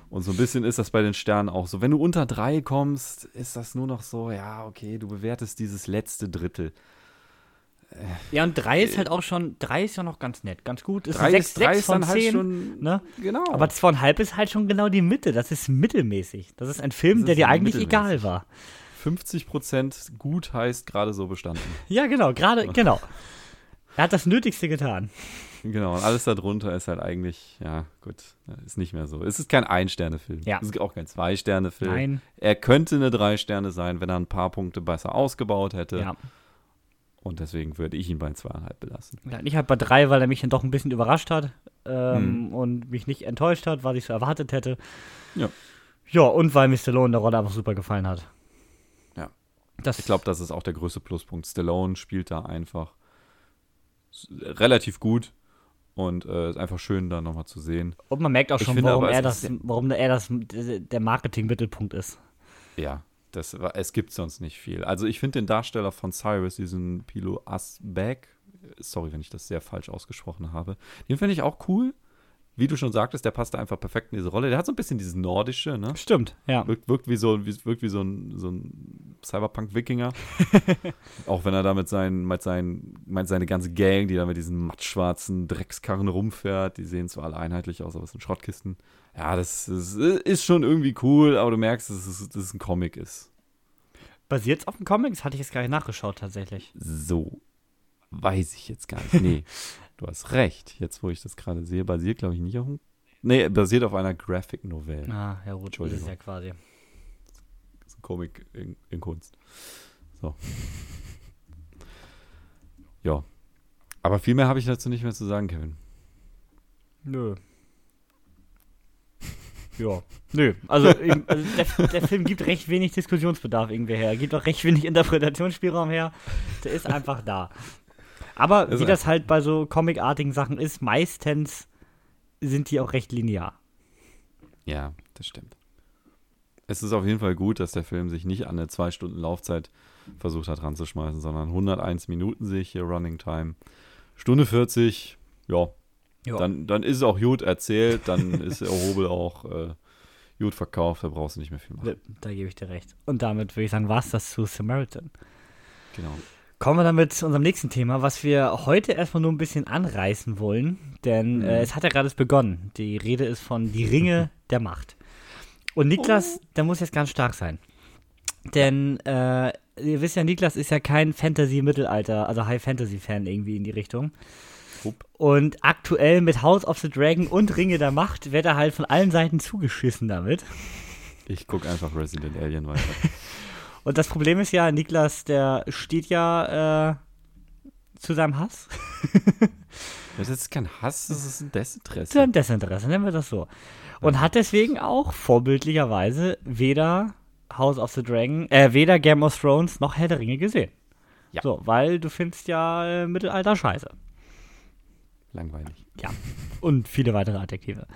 Und so ein bisschen ist das bei den Sternen auch so. Wenn du unter 3 kommst, ist das nur noch so, ja, okay, du bewertest dieses letzte Drittel. Ja, und drei ist halt auch schon, drei ist ja noch ganz nett, ganz gut. Ist 3 eine ist, sechs, drei sechs ist von dann halt zehn, schon. ne? Genau. Aber zweieinhalb ist halt schon genau die Mitte. Das ist mittelmäßig. Das ist ein Film, Das der ist dir eigentlich egal war. 50% gut heißt gerade so bestanden. Ja, genau, gerade, genau. Er hat das Nötigste getan. Genau, und alles darunter ist halt eigentlich, ja, gut, ist nicht mehr so. Es ist kein Ein-Sterne-Film. Ja. Es ist auch kein Zwei-Sterne-Film. Nein. Er könnte eine Drei-Sterne sein, wenn er ein paar Punkte besser ausgebaut hätte. Ja. Und deswegen würde ich ihn bei zweieinhalb belassen. ja. Ich halt bei drei, weil er mich dann doch ein bisschen überrascht hat ähm, und mich nicht enttäuscht hat, was ich so erwartet hätte. Ja. Ja, und weil mir Stallone in der Rolle einfach super gefallen hat. Ja. Das, Ich glaube, das ist auch der größte Pluspunkt. Stallone spielt da einfach relativ gut und äh, ist einfach schön, da nochmal zu sehen. und man merkt auch schon, finde warum er, das, warum er das der Marketing-Mittelpunkt ist. Ja, das war, es gibt sonst nicht viel. Also ich finde den Darsteller von Cyrus, diesen Pilo Asbeck, sorry, wenn ich das sehr falsch ausgesprochen habe, den finde ich auch cool. Wie du schon sagtest, der passt da einfach perfekt in diese Rolle. Der hat so ein bisschen dieses Nordische, ne? Stimmt, ja. Wirkt, wirkt wie so, wie, wirkt wie so ein, so ein Cyberpunk-Wikinger. auch wenn er da mit, seinen, mit, seinen, mit seine ganze Gang, die da mit diesen mattschwarzen Dreckskarren rumfährt, die sehen zwar alle einheitlich aus, aber es sind Schrottkisten. Ja, das, das ist schon irgendwie cool, aber du merkst, dass es, dass es ein Comic ist. Basiert es auf dem Comic? Das hatte ich jetzt gar nicht nachgeschaut, tatsächlich. So. Weiß ich jetzt gar nicht. Nee, du hast recht. Jetzt, wo ich das gerade sehe, basiert, glaube ich, nicht auf einem. Nee, basiert auf einer Graphic Novel. Ah, ja gut, das ist ja quasi. Das ist ein Comic in, in Kunst. So. Ja. Aber viel mehr habe ich dazu nicht mehr zu sagen, Kevin. Nö. Ja. Nö. Also, eben, also der, der Film gibt recht wenig Diskussionsbedarf irgendwie her. Er gibt auch recht wenig Interpretationsspielraum her. Der ist einfach da. Aber Ist wie er. das halt bei so comicartigen Sachen ist, meistens sind die auch recht linear. Ja, das stimmt. Es ist auf jeden Fall gut, dass der Film sich nicht an eine zwei Stunden Laufzeit versucht hat ranzuschmeißen, sondern 101 Minuten sehe ich hier Running Time. Stunde 40, ja, Ja. Dann, dann ist es auch gut erzählt, dann ist der Hobel auch äh, gut verkauft, da brauchst du nicht mehr viel machen. Da gebe ich dir recht. Und damit würde ich sagen, war es das zu Samaritan. Genau. Kommen wir damit zu unserem nächsten Thema, was wir heute erstmal nur ein bisschen anreißen wollen, denn Mhm. äh, es hat ja gerade erst begonnen. Die Rede ist von Die Ringe der Macht. Und Niklas, der muss jetzt ganz stark sein. Denn äh, ihr wisst ja, Niklas ist ja kein Fantasy-Mittelalter, also High-Fantasy-Fan irgendwie in die Richtung. Hup. Und aktuell mit House of the Dragon und Ringe der Macht wird er halt von allen Seiten zugeschissen damit. Ich gucke einfach Resident Alien weiter. Und das Problem ist ja, Niklas, der steht ja äh, zu seinem Hass. Das ist kein Hass, das ist ein Zu Desinteresse. seinem Desinteresse, nennen wir das so. Und hat deswegen auch vorbildlicherweise weder House of the Dragon, äh, weder Game of Thrones noch Herr der Ringe gesehen. Ja. So, weil du findest ja äh, Mittelalter scheiße. Langweilig. Ja. Und viele weitere Adjektive.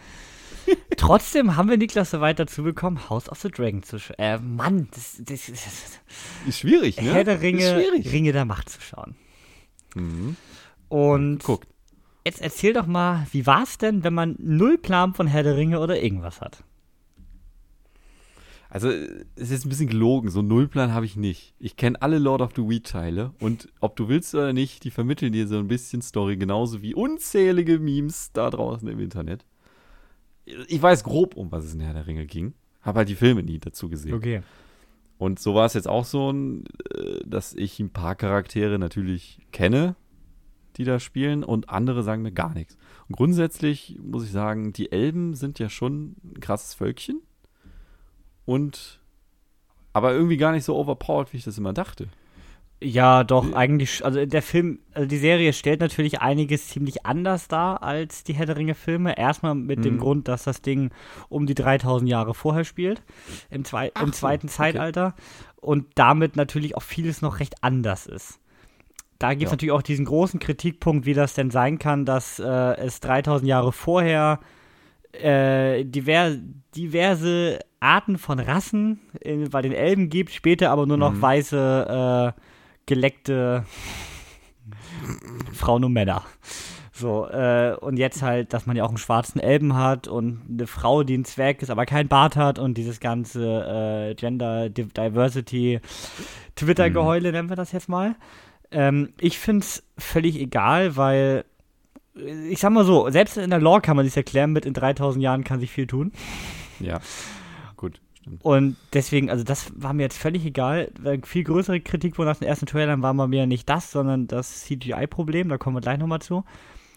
Trotzdem haben wir Niklas so weit dazu bekommen, House of the Dragon zu schauen. Äh, Mann, das, das, das, Ist schwierig, ne? Herr der Ringe. Ringe der Macht zu schauen. Mhm. Und Guckt. jetzt erzähl doch mal, wie war es denn, wenn man null Plan von Herr der Ringe oder irgendwas hat? Also, es ist ein bisschen gelogen. So einen Nullplan habe ich nicht. Ich kenne alle Lord of the Weed-Teile und ob du willst oder nicht, die vermitteln dir so ein bisschen Story, genauso wie unzählige Memes da draußen im Internet. Ich weiß grob, um was es in Herr der Ringe ging. Habe halt die Filme nie dazu gesehen. Okay. Und so war es jetzt auch so, äh, dass ich ein paar Charaktere natürlich kenne, die da spielen, und andere sagen mir gar nichts. Und grundsätzlich muss ich sagen, die Elben sind ja schon ein krasses Völkchen. Und aber irgendwie gar nicht so overpowered, wie ich das immer dachte. Ja, doch, eigentlich, also der Film, also die Serie stellt natürlich einiges ziemlich anders dar als die Herr der Ringe-Filme. Erstmal mit mhm. dem Grund, dass das Ding um die 3000 Jahre vorher spielt, im, Zwe Ach, im zweiten okay. Zeitalter. Und damit natürlich auch vieles noch recht anders ist. Da gibt es ja. natürlich auch diesen großen Kritikpunkt, wie das denn sein kann, dass äh, es 3000 Jahre vorher äh, diver diverse Arten von Rassen in, bei den Elben gibt, später aber nur noch mhm. weiße, äh, geleckte Frauen und Männer. So, äh, und jetzt halt, dass man ja auch einen schwarzen Elben hat und eine Frau, die ein Zwerg ist, aber kein Bart hat und dieses ganze äh, Gender Diversity Twitter-Geheule, mhm. nennen wir das jetzt mal. Ähm, ich finde es völlig egal, weil ich sag mal so, selbst in der Lore kann man sich erklären, mit in 3000 Jahren kann sich viel tun. Ja, gut, stimmt. Und deswegen, also das war mir jetzt völlig egal. Viel größere Kritik nach den ersten Trailern war bei mir nicht das, sondern das CGI-Problem, da kommen wir gleich nochmal zu.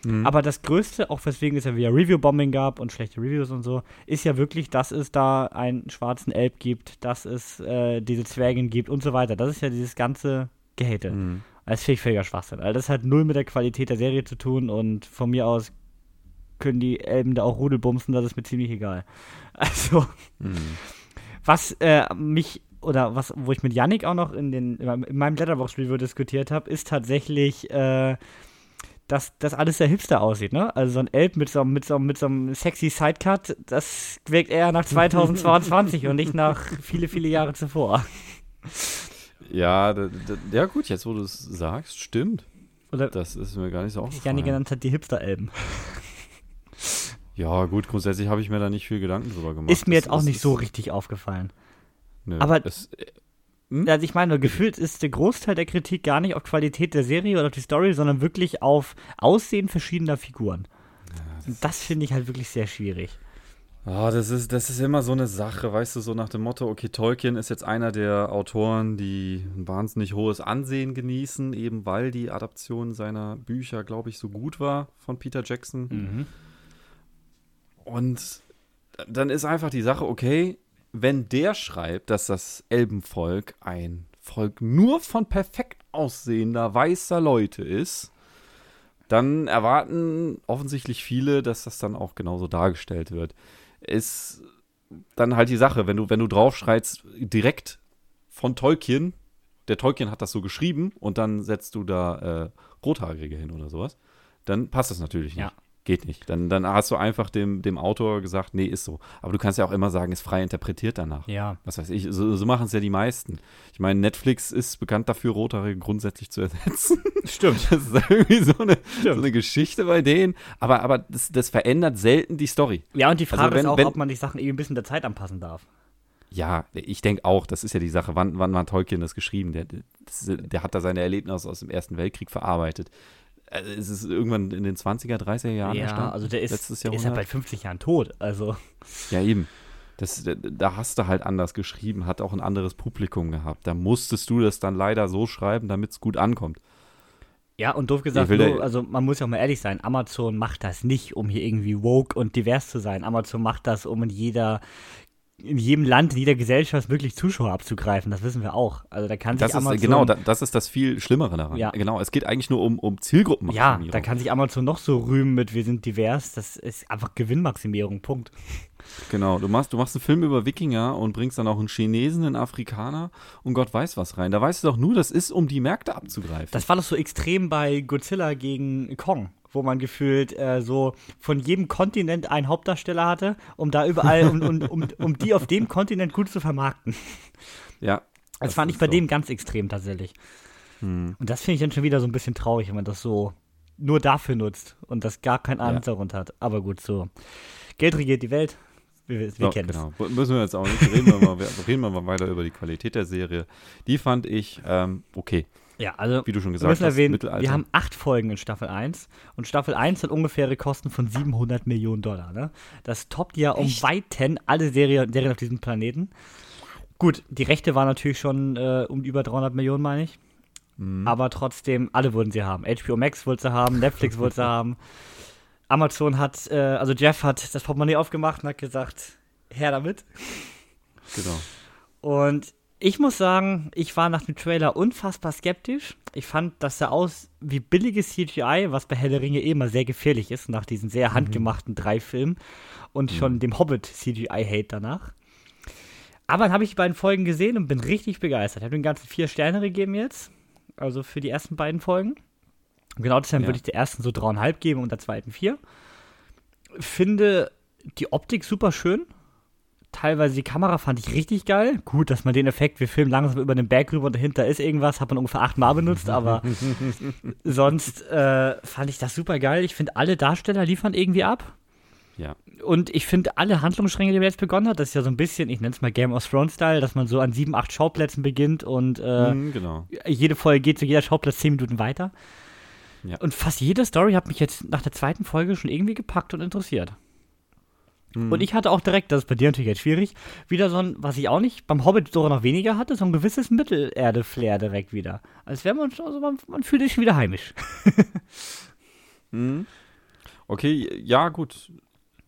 Mhm. Aber das Größte, auch weswegen es ja wieder Review-Bombing gab und schlechte Reviews und so, ist ja wirklich, dass es da einen schwarzen Elb gibt, dass es äh, diese Zwergin gibt und so weiter. Das ist ja dieses ganze Gehate. Mhm. Das finde ich völliger Schwachsinn. Also das hat null mit der Qualität der Serie zu tun und von mir aus können die Elben da auch Rudelbumsen, das ist mir ziemlich egal. Also, mhm. was äh, mich oder was, wo ich mit Yannick auch noch in, den, in meinem Letterbox-Review diskutiert habe, ist tatsächlich, äh, dass das alles sehr hipster aussieht, ne? Also so ein Elb mit so, mit so, mit so einem sexy Sidecut, das wirkt eher nach 2022 und nicht nach viele, viele Jahre zuvor. Ja, da, da, ja gut, jetzt wo du es sagst, stimmt. Oder das ist mir gar nicht so aufgefallen. Janni genannt hat die Hipster-Elben. Ja, gut, grundsätzlich habe ich mir da nicht viel Gedanken drüber gemacht. Ist mir jetzt das, auch das nicht so richtig aufgefallen. Nö, Aber es, äh, hm? also ich meine, gefühlt ist der Großteil der Kritik gar nicht auf Qualität der Serie oder auf die Story, sondern wirklich auf Aussehen verschiedener Figuren. Ja, das, das finde ich halt wirklich sehr schwierig. Ah, das ist, das ist immer so eine Sache, weißt du, so nach dem Motto, okay, Tolkien ist jetzt einer der Autoren, die ein wahnsinnig hohes Ansehen genießen, eben weil die Adaption seiner Bücher, glaube ich, so gut war von Peter Jackson. Mhm. Und dann ist einfach die Sache, okay, wenn der schreibt, dass das Elbenvolk ein Volk nur von perfekt aussehender weißer Leute ist, dann erwarten offensichtlich viele, dass das dann auch genauso dargestellt wird ist dann halt die Sache, wenn du, wenn du draufschreibst, direkt von Tolkien, der Tolkien hat das so geschrieben und dann setzt du da äh, Rothaarige hin oder sowas, dann passt das natürlich nicht. Ja. Geht nicht. Dann, dann hast du einfach dem, dem Autor gesagt, nee, ist so. Aber du kannst ja auch immer sagen, ist frei interpretiert danach. Ja. Was weiß ich, so, so machen es ja die meisten. Ich meine, Netflix ist bekannt dafür, Rothaarige grundsätzlich zu ersetzen. Stimmt. Das ist irgendwie so eine, so eine Geschichte bei denen. Aber, aber das, das verändert selten die Story. Ja, und die Frage also wenn, ist auch, wenn, ob man die Sachen eben ein bisschen der Zeit anpassen darf. Ja, ich denke auch, das ist ja die Sache, wann, wann hat Tolkien das geschrieben? Der, das, der hat da seine Erlebnisse aus dem Ersten Weltkrieg verarbeitet. Also es ist irgendwann in den 20er, 30er Jahren ja, entstanden. also der ist, der ist ja bald 50 Jahren tot, also. Ja, eben. Das, da hast du halt anders geschrieben, hat auch ein anderes Publikum gehabt. Da musstest du das dann leider so schreiben, damit es gut ankommt. Ja, und doof gesagt, nur, also man muss ja auch mal ehrlich sein, Amazon macht das nicht, um hier irgendwie woke und divers zu sein. Amazon macht das, um in jeder in jedem Land, in jeder Gesellschaft wirklich Zuschauer abzugreifen. Das wissen wir auch. Also da kann sich das Amazon ist, genau, das ist das viel Schlimmere daran. Ja. Genau, es geht eigentlich nur um, um Zielgruppen. Ja, da kann sich Amazon noch so rühmen mit wir sind divers. Das ist einfach Gewinnmaximierung. Punkt. Genau, du machst, du machst einen Film über Wikinger und bringst dann auch einen Chinesen, einen Afrikaner und Gott weiß was rein. Da weißt du doch nur, das ist, um die Märkte abzugreifen. Das war doch so extrem bei Godzilla gegen Kong wo man gefühlt äh, so von jedem Kontinent einen Hauptdarsteller hatte, um da überall, um, um, um, um die auf dem Kontinent gut zu vermarkten. Ja. Das, das fand ich bei so. dem ganz extrem tatsächlich. Hm. Und das finde ich dann schon wieder so ein bisschen traurig, wenn man das so nur dafür nutzt und das gar keinen anderen ja. Hintergrund hat. Aber gut, so. Geld regiert die Welt. Wir, wir So, kennen genau. Müssen wir jetzt auch nicht. Reden wir, mal, reden wir mal weiter über die Qualität der Serie. Die fand ich ähm, okay. Ja, also Wie du schon wir gesagt hast, erwähnen, Mittelalter. wir haben acht Folgen in Staffel 1 und Staffel 1 hat ungefähre Kosten von 700 Millionen Dollar. Ne? Das toppt ja um Echt? Weiten alle Serien, Serien auf diesem Planeten. Gut, die Rechte waren natürlich schon äh, um über 300 Millionen, meine ich. Mhm. Aber trotzdem, alle wollten sie haben. HBO Max wollte sie haben, Netflix wollte sie haben. Amazon hat, äh, also Jeff hat das Portemonnaie aufgemacht und hat gesagt, her damit. genau. Und ich muss sagen, ich war nach dem Trailer unfassbar skeptisch. Ich fand, das sah aus wie billiges CGI, was bei Herr der Ringe eh immer sehr gefährlich ist, nach diesen sehr handgemachten drei Filmen und schon dem Hobbit-CGI-Hate danach. Aber dann habe ich die beiden Folgen gesehen und bin richtig begeistert. Ich habe den ganzen vier Sterne gegeben jetzt, also für die ersten beiden Folgen. Um genau deshalb Ja. würde ich der ersten so dreieinhalb geben und der zweiten vier. Finde die Optik super schön. Teilweise die Kamera fand ich richtig geil. Gut, dass man den Effekt, wir filmen langsam über den Berg rüber und dahinter ist irgendwas, hat man ungefähr achtmal benutzt, aber sonst äh, fand ich das super geil. Ich finde, alle Darsteller liefern irgendwie ab. Ja. Und ich finde, alle Handlungsstränge, die man jetzt begonnen hat, das ist ja so ein bisschen, ich nenne es mal Game of Thrones-Style, dass man so an sieben, acht Schauplätzen beginnt und äh, Mhm, genau. jede Folge geht zu jeder Schauplatz zehn Minuten weiter. Ja. Und fast jede Story hat mich jetzt nach der zweiten Folge schon irgendwie gepackt und interessiert. Mhm. Und ich hatte auch direkt, das ist bei dir natürlich jetzt schwierig, wieder so ein, was ich auch nicht beim Hobbit sogar noch weniger hatte, so ein gewisses Mittelerde-Flair direkt wieder. Als wäre man schon, also man, man fühlt sich schon wieder heimisch. Mhm. Okay, ja, gut.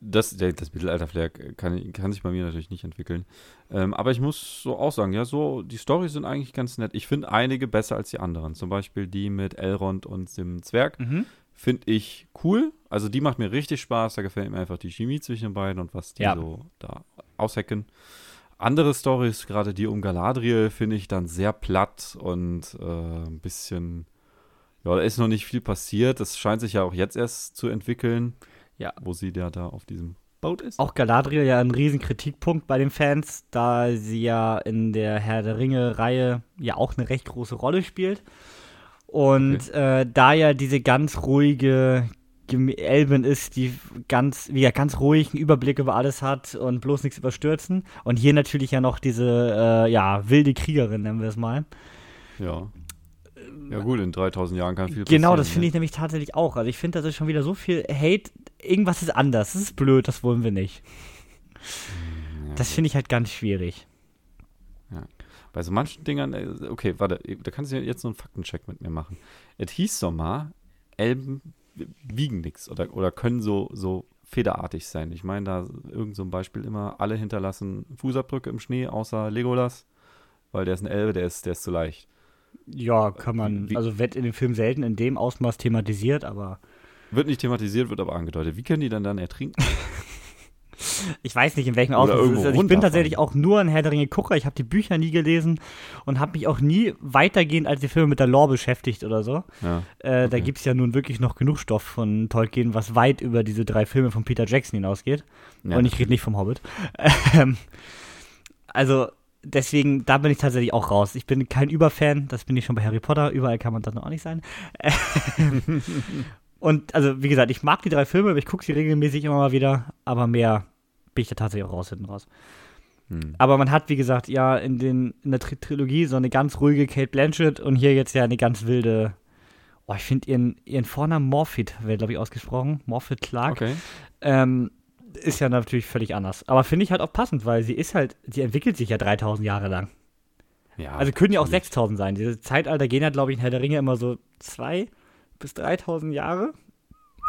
Das, das Mittelalter-Flair kann, kann sich bei mir natürlich nicht entwickeln. Ähm, aber ich muss so auch sagen, ja, so, die Storys sind eigentlich ganz nett. Ich finde einige besser als die anderen. Zum Beispiel die mit Elrond und dem Zwerg. Mhm. Finde ich cool. Also die macht mir richtig Spaß. Da gefällt mir einfach die Chemie zwischen den beiden und was die Ja. so da aushacken. Andere Stories, gerade die um Galadriel, finde ich dann sehr platt und äh, ein bisschen. Ja, da ist noch nicht viel passiert. Das scheint sich ja auch jetzt erst zu entwickeln. Ja. Wo sie ja da auf diesem Boot ist. Auch Galadriel ja ein riesen Kritikpunkt bei den Fans, da sie ja in der Herr der Ringe-Reihe ja auch eine recht große Rolle spielt. Und äh, da ja diese ganz ruhige Elben ist, die ganz, wie ja, ganz ruhig einen Überblick über alles hat und bloß nichts überstürzen. Und hier natürlich ja noch diese, äh, ja, wilde Kriegerin, nennen wir es mal. Ja. Ja, gut, in 3000 Jahren kann viel passieren. Genau, das finde ne? ich nämlich tatsächlich auch. Also ich finde, das ist schon wieder so viel Hate. Irgendwas ist anders. Das ist blöd, das wollen wir nicht. Ja, Das finde ich halt ganz schwierig. Bei so manchen Dingern, äh, okay, warte, da kannst du jetzt so einen Faktencheck mit mir machen. Es hieß doch mal, Elben wiegen nichts oder, oder können so, so federartig sein. Ich meine, da irgend so ein Beispiel immer, alle hinterlassen Fußabdrücke im Schnee, außer Legolas, weil der ist ein Elbe, der ist, der ist zu leicht. Ja, kann man, Wie- also wird in dem Film selten in dem Ausmaß thematisiert, aber Wird nicht thematisiert, wird aber angedeutet. Wie können die dann dann ertrinken? ich weiß nicht, in welchem Ausmaß es ist. Also ich bin tatsächlich auch nur ein Herr der Ringe Gucker. Ich habe die Bücher nie gelesen und habe mich auch nie weitergehend als die Filme mit der Lore beschäftigt oder so. Ja. Äh, Da Okay. gibt es ja nun wirklich noch genug Stoff von Tolkien, was weit über diese drei Filme von Peter Jackson hinausgeht. ja. Und ich rede nicht vom Hobbit. Ähm, also deswegen, da bin ich tatsächlich auch raus. Ich bin kein Überfan, das bin ich schon bei Harry Potter. Überall kann man das noch auch nicht sein. Und also, wie gesagt, ich mag die drei Filme, aber ich gucke sie regelmäßig immer mal wieder, aber mehr bin ich da tatsächlich auch raus hinten raus. Hm. Aber man hat, wie gesagt, ja in, den, in der Tri Trilogie so eine ganz ruhige Kate Blanchett und hier jetzt ja eine ganz wilde. Oh, ich finde ihren, ihren Vornamen Morphid, wird, glaube ich, ausgesprochen. Morphid Clark. Okay. Ähm, ist ja natürlich völlig anders. Aber finde ich halt auch passend, weil sie ist halt, sie entwickelt sich ja 3000 Jahre lang. Ja, Also können ja auch natürlich. 6000 sein. Diese Zeitalter gehen ja, glaube ich, in Herr der Ringe immer so zwei bis 3000 Jahre.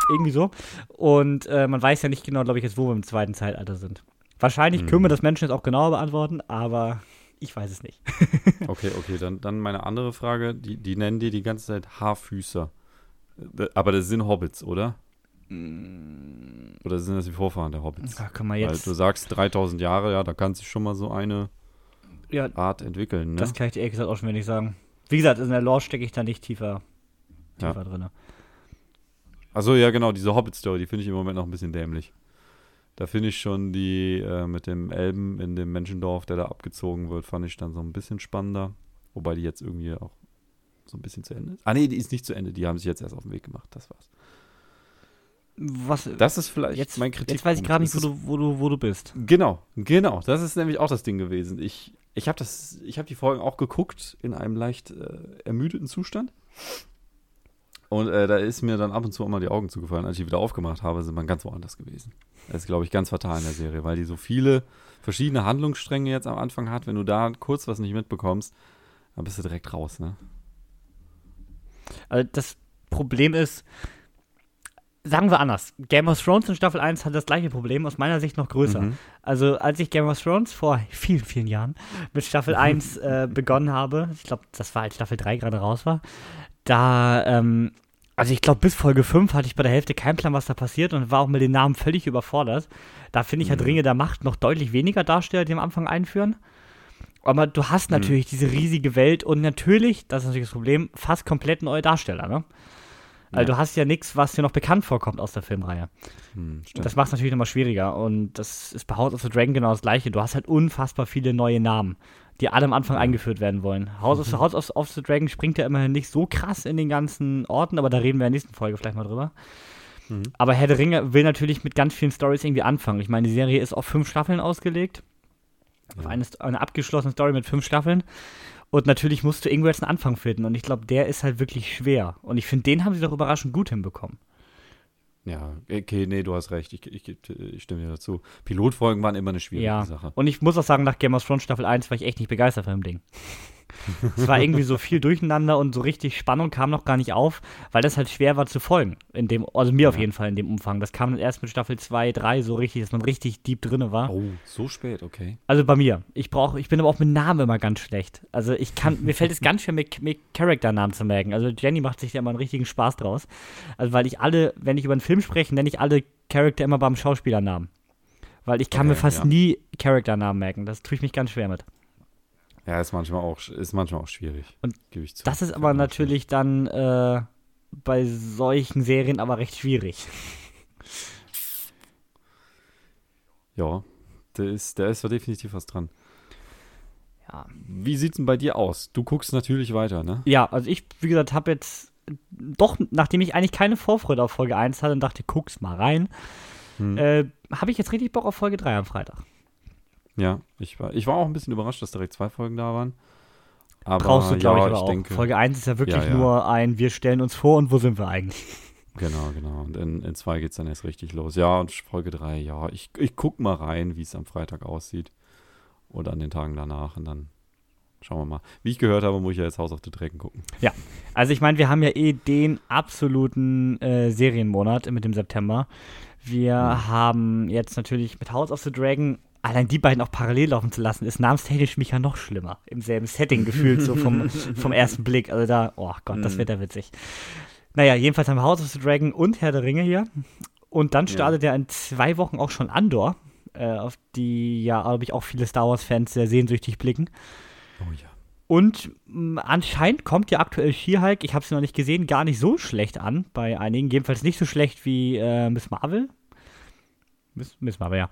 Irgendwie so. Und äh, man weiß ja nicht genau, glaube ich, jetzt, wo wir im zweiten Zeitalter sind. Wahrscheinlich Hm. können wir das Menschen jetzt auch genauer beantworten, aber ich weiß es nicht. Okay, okay, dann, dann meine andere Frage. Die, die nennen die die ganze Zeit Haarfüßer. Äh, Aber das sind Hobbits, oder? Oder sind das die Vorfahren der Hobbits? Da können wir Weil jetzt. du sagst 3000 Jahre, ja, da kann sich schon mal so eine Ja, Art entwickeln, ne? das kann ich dir ehrlich gesagt auch schon wenig sagen. Wie gesagt, in der Lore stecke ich da nicht tiefer, Ja. tiefer drin. Achso, ja, genau, diese Hobbit-Story, die finde ich im Moment noch ein bisschen dämlich. Da finde ich schon die äh, mit dem Elben in dem Menschendorf, der da abgezogen wird, fand ich dann so ein bisschen spannender. Wobei die jetzt irgendwie auch so ein bisschen zu Ende ist. Ah, nee, die ist nicht zu Ende. Die haben sich jetzt erst auf den Weg gemacht. Das war's. Was, Das ist vielleicht jetzt, mein Kritik. jetzt weiß ich gerade nicht, wo du, wo, du, wo du bist. Genau, genau. Das ist nämlich auch das Ding gewesen. Ich, ich habe hab die Folgen auch geguckt in einem leicht äh, ermüdeten Zustand. Und äh, da ist mir dann ab und zu mal die Augen zugefallen. Als ich die wieder aufgemacht habe, sind wir ganz woanders gewesen. Das ist, glaube ich, ganz fatal in der Serie, weil die so viele verschiedene Handlungsstränge jetzt am Anfang hat. Wenn du da kurz was nicht mitbekommst, dann bist du direkt raus, ne? Also das Problem ist, sagen wir anders, Game of Thrones in Staffel 1 hat das gleiche Problem, aus meiner Sicht noch größer. Mhm. Also als ich Game of Thrones vor vielen, vielen Jahren mit Staffel 1 äh, begonnen habe, ich glaube, das war als Staffel 3 gerade raus war, da, ähm, also ich glaube, bis Folge 5 hatte ich bei der Hälfte keinen Plan, was da passiert und war auch mit den Namen völlig überfordert. Da finde ich halt Mhm. Ringe der Macht noch deutlich weniger Darsteller, die am Anfang einführen. Aber du hast Mhm. natürlich diese riesige Welt und natürlich, das ist natürlich das Problem, fast komplett neue Darsteller, ne? Also Ja. du hast ja nichts, was dir noch bekannt vorkommt aus der Filmreihe. Hm, stimmt. Das macht es natürlich nochmal schwieriger. Und das ist bei House of the Dragon genau das gleiche. Du hast halt unfassbar viele neue Namen, die alle am Anfang eingeführt werden wollen. House of, the, House of, of the Dragon springt ja immerhin nicht so krass in den ganzen Orten, aber da reden wir in der nächsten Folge vielleicht mal drüber. Mhm. Aber Herr der Ringe will natürlich mit ganz vielen Stories irgendwie anfangen. Ich meine, die Serie ist auf fünf Staffeln ausgelegt. Auf Ja. eine, eine abgeschlossene Story mit fünf Staffeln. Und natürlich musst du irgendwo jetzt einen Anfang finden. Und ich glaube, der ist halt wirklich schwer. Und ich finde, den haben sie doch überraschend gut hinbekommen. Ja, okay, nee, du hast recht. Ich, ich, ich stimme dir dazu. Pilotfolgen waren immer eine schwierige Ja. Sache. Und ich muss auch sagen, nach Game of Thrones Staffel 1 war ich echt nicht begeistert von dem Ding. es war irgendwie so viel durcheinander und so richtig Spannung kam noch gar nicht auf, weil das halt schwer war zu folgen. In dem, also mir auf Ja. jeden Fall in dem Umfang. Das kam dann erst mit Staffel 2, 3 so richtig, dass man richtig deep drinne war. Oh, so spät, okay. Also bei mir. Ich brauche, ich bin aber auch mit Namen immer ganz schlecht. Also ich kann, mir fällt es ganz schwer, mir, mir Charakternamen zu merken. Also Jenny macht sich da immer einen richtigen Spaß draus. Also weil ich alle, wenn ich über einen Film spreche, nenne ich alle Charakter immer beim Schauspielernamen. Weil ich kann mir Okay, fast ja. nie Charakternamen merken. Das tue ich mich ganz schwer mit. Ja, ist manchmal auch, ist manchmal auch schwierig. Und gebe ich zu. Das ist aber auch natürlich dann äh, bei solchen Serien aber recht schwierig. Ja, da ist, da ist definitiv was dran. Ja. Wie sieht's denn bei dir aus? Du guckst natürlich weiter, ne? Ja, also ich, wie gesagt, habe jetzt doch, nachdem ich eigentlich keine Vorfreude auf Folge 1 hatte und dachte, guck's mal rein, Hm. äh, habe ich jetzt richtig Bock auf Folge 3 am Freitag. Ja, ich war, ich war auch ein bisschen überrascht, dass direkt zwei Folgen da waren. Aber Brauchst du, glaube ja, ich, aber auch. denke, Folge 1 ist ja wirklich Ja, ja. nur ein, wir stellen uns vor und wo sind wir eigentlich? Genau, genau. Und in, in zwei geht's dann erst richtig los. Ja, und Folge drei, ja, ich, ich guck mal rein, wie es am Freitag aussieht. Oder an den Tagen danach. Und dann schauen wir mal. Wie ich gehört habe, muss ich ja jetzt House of the Dragon gucken. Also ich meine, wir haben ja eh den absoluten äh, Serienmonat mit dem September. Wir Mhm. haben jetzt natürlich mit House of the Dragon, allein die beiden auch parallel laufen zu lassen, ist namenstechnisch mich ja noch schlimmer. Im selben Setting gefühlt, so vom, vom ersten Blick. Also da, oh Gott, das Mhm. wird ja witzig. Naja, jedenfalls haben wir House of the Dragon und Herr der Ringe hier. Und dann Ja. startet ja in zwei Wochen auch schon Andor, äh, auf die ja, glaube ich, auch viele Star Wars-Fans sehr sehnsüchtig blicken. Oh ja. Und mh, anscheinend kommt ja aktuell She-Hulk, ich habe sie noch nicht gesehen, gar nicht so schlecht an bei einigen. Jedenfalls nicht so schlecht wie äh, Miss Marvel. Miss, Miss Marvel, ja.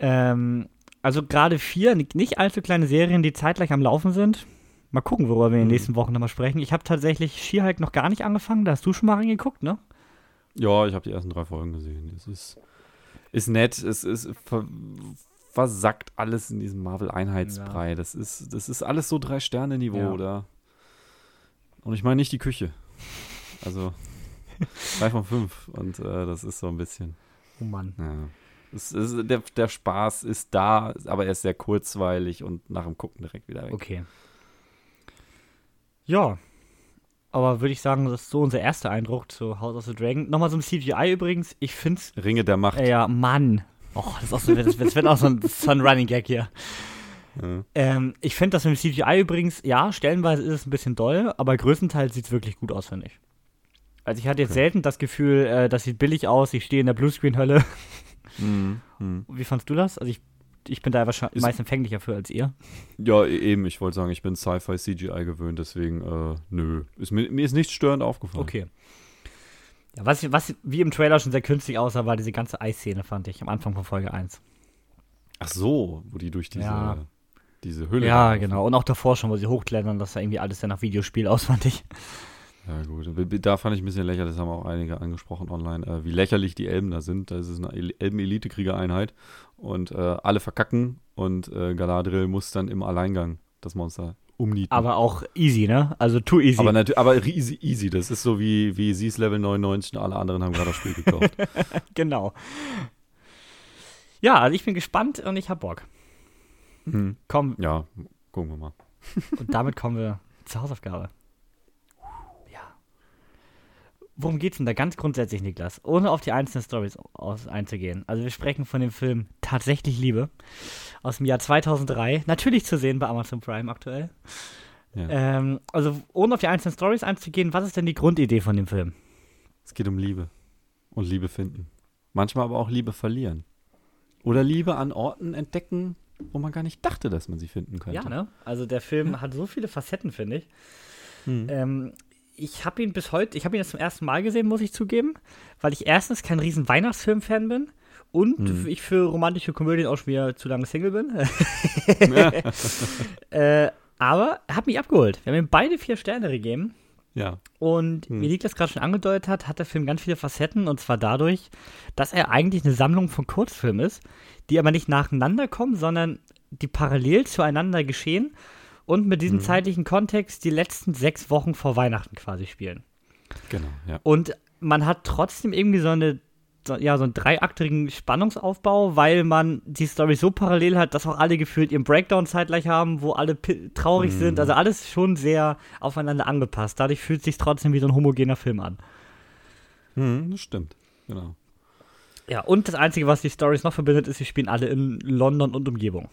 Ähm, also gerade vier nicht allzu kleine Serien, die zeitgleich am Laufen sind. Mal gucken, worüber wir in den Mhm. nächsten Wochen nochmal sprechen. Ich habe tatsächlich She-Hulk noch gar nicht angefangen. Da hast du schon mal reingeguckt, ne? Ja, ich habe die ersten drei Folgen gesehen. Es ist, ist nett. Es ist ver, versackt alles in diesem Marvel-Einheitsbrei. Das, ist, das ist alles so Drei-Sterne-Niveau, Ja. oder? Und ich meine nicht die Küche. Also drei von fünf. Und äh, das ist so ein bisschen. Oh Mann. Ja. Es ist, der, der Spaß ist da, aber er ist sehr kurzweilig und nach dem Gucken direkt wieder weg. Okay. Ja. Aber würde ich sagen, das ist so unser erster Eindruck zu House of the Dragon. Nochmal zum CGI übrigens. Ich finde es Ringe der Macht. Ja, Mann. Oh, das, ist so, das, das wird auch so ein, so ein Running Gag hier. Ja. Ähm, ich finde das mit dem CGI übrigens, ja, stellenweise ist es ein bisschen doll, aber größtenteils sieht es wirklich gut aus, finde ich. Also ich hatte jetzt Okay. selten das Gefühl, äh, das sieht billig aus, ich stehe in der Bluescreen-Hölle. Mhm. Mhm. Wie fandst du das? Also ich, ich bin da wahrscheinlich Ist- meist empfänglicher für als ihr. Ja, e- eben, ich wollte sagen, ich bin Sci-Fi CGI gewöhnt, deswegen, äh, nö. Ist mir, mir ist nichts störend aufgefallen. Okay. Ja, was, was wie im Trailer schon sehr künstlich aussah, war diese ganze Eisszene, fand ich, am Anfang von Folge 1. Ach so, wo die durch diese, Ja. diese Hülle. Ja, laufen. genau. Und auch davor schon, wo sie hochklettern, das sah irgendwie alles sehr nach Videospiel aus, fand ich. Ja, gut. Da fand ich ein bisschen lächerlich, das haben auch einige angesprochen online, äh, wie lächerlich die Elben da sind. Das ist eine Elben-Elite-Kriegereinheit und äh, alle verkacken und äh, Galadriel muss dann im Alleingang das Monster umnieten. Aber auch easy, ne? Also too easy. Aber, aber easy, easy. Das ist so wie, wie sie ist Level 99 und alle anderen haben gerade das Spiel gekauft. genau. Ja, also ich bin gespannt und ich hab Bock. Hm. Komm. Ja, gucken wir mal. und damit kommen wir zur Hausaufgabe. Ja. Worum geht's denn da ganz grundsätzlich, Niklas? Ohne auf die einzelnen Stories einzugehen. Also wir sprechen von dem Film Tatsächlich Liebe aus dem Jahr 2003. Natürlich zu sehen bei Amazon Prime aktuell. Ja. Ähm, also ohne auf die einzelnen Stories einzugehen, was ist denn die Grundidee von dem Film? Es geht um Liebe und Liebe finden. Manchmal aber auch Liebe verlieren. Oder Liebe an Orten entdecken, wo man gar nicht dachte, dass man sie finden könnte. Ja, ne? Also der Film ja. hat so viele Facetten, finde ich. Hm. Ähm, ich habe ihn bis heute, ich habe ihn jetzt zum ersten Mal gesehen, muss ich zugeben, weil ich erstens kein riesen Weihnachtsfilm-Fan bin und hm. ich für romantische Komödien auch schon wieder zu lange Single bin. äh, aber er hat mich abgeholt. Wir haben ihm beide vier Sterne gegeben. Ja. Und hm. wie Niklas gerade schon angedeutet hat, hat der Film ganz viele Facetten und zwar dadurch, dass er eigentlich eine Sammlung von Kurzfilmen ist, die aber nicht nacheinander kommen, sondern die parallel zueinander geschehen und mit diesem hm. zeitlichen Kontext die letzten sechs Wochen vor Weihnachten quasi spielen. Genau, ja. Und man hat trotzdem irgendwie so eine so, ja, so einen dreiaktigen Spannungsaufbau, weil man die Story so parallel hat, dass auch alle gefühlt ihren Breakdown zeitgleich haben, wo alle traurig mm. sind. Mhm. Also alles schon sehr aufeinander angepasst. Dadurch fühlt es sich trotzdem wie so ein homogener Film an. Mm, das stimmt, genau. Ja, und das Einzige, was die Stories noch verbindet, ist, sie spielen alle in London und Umgebung.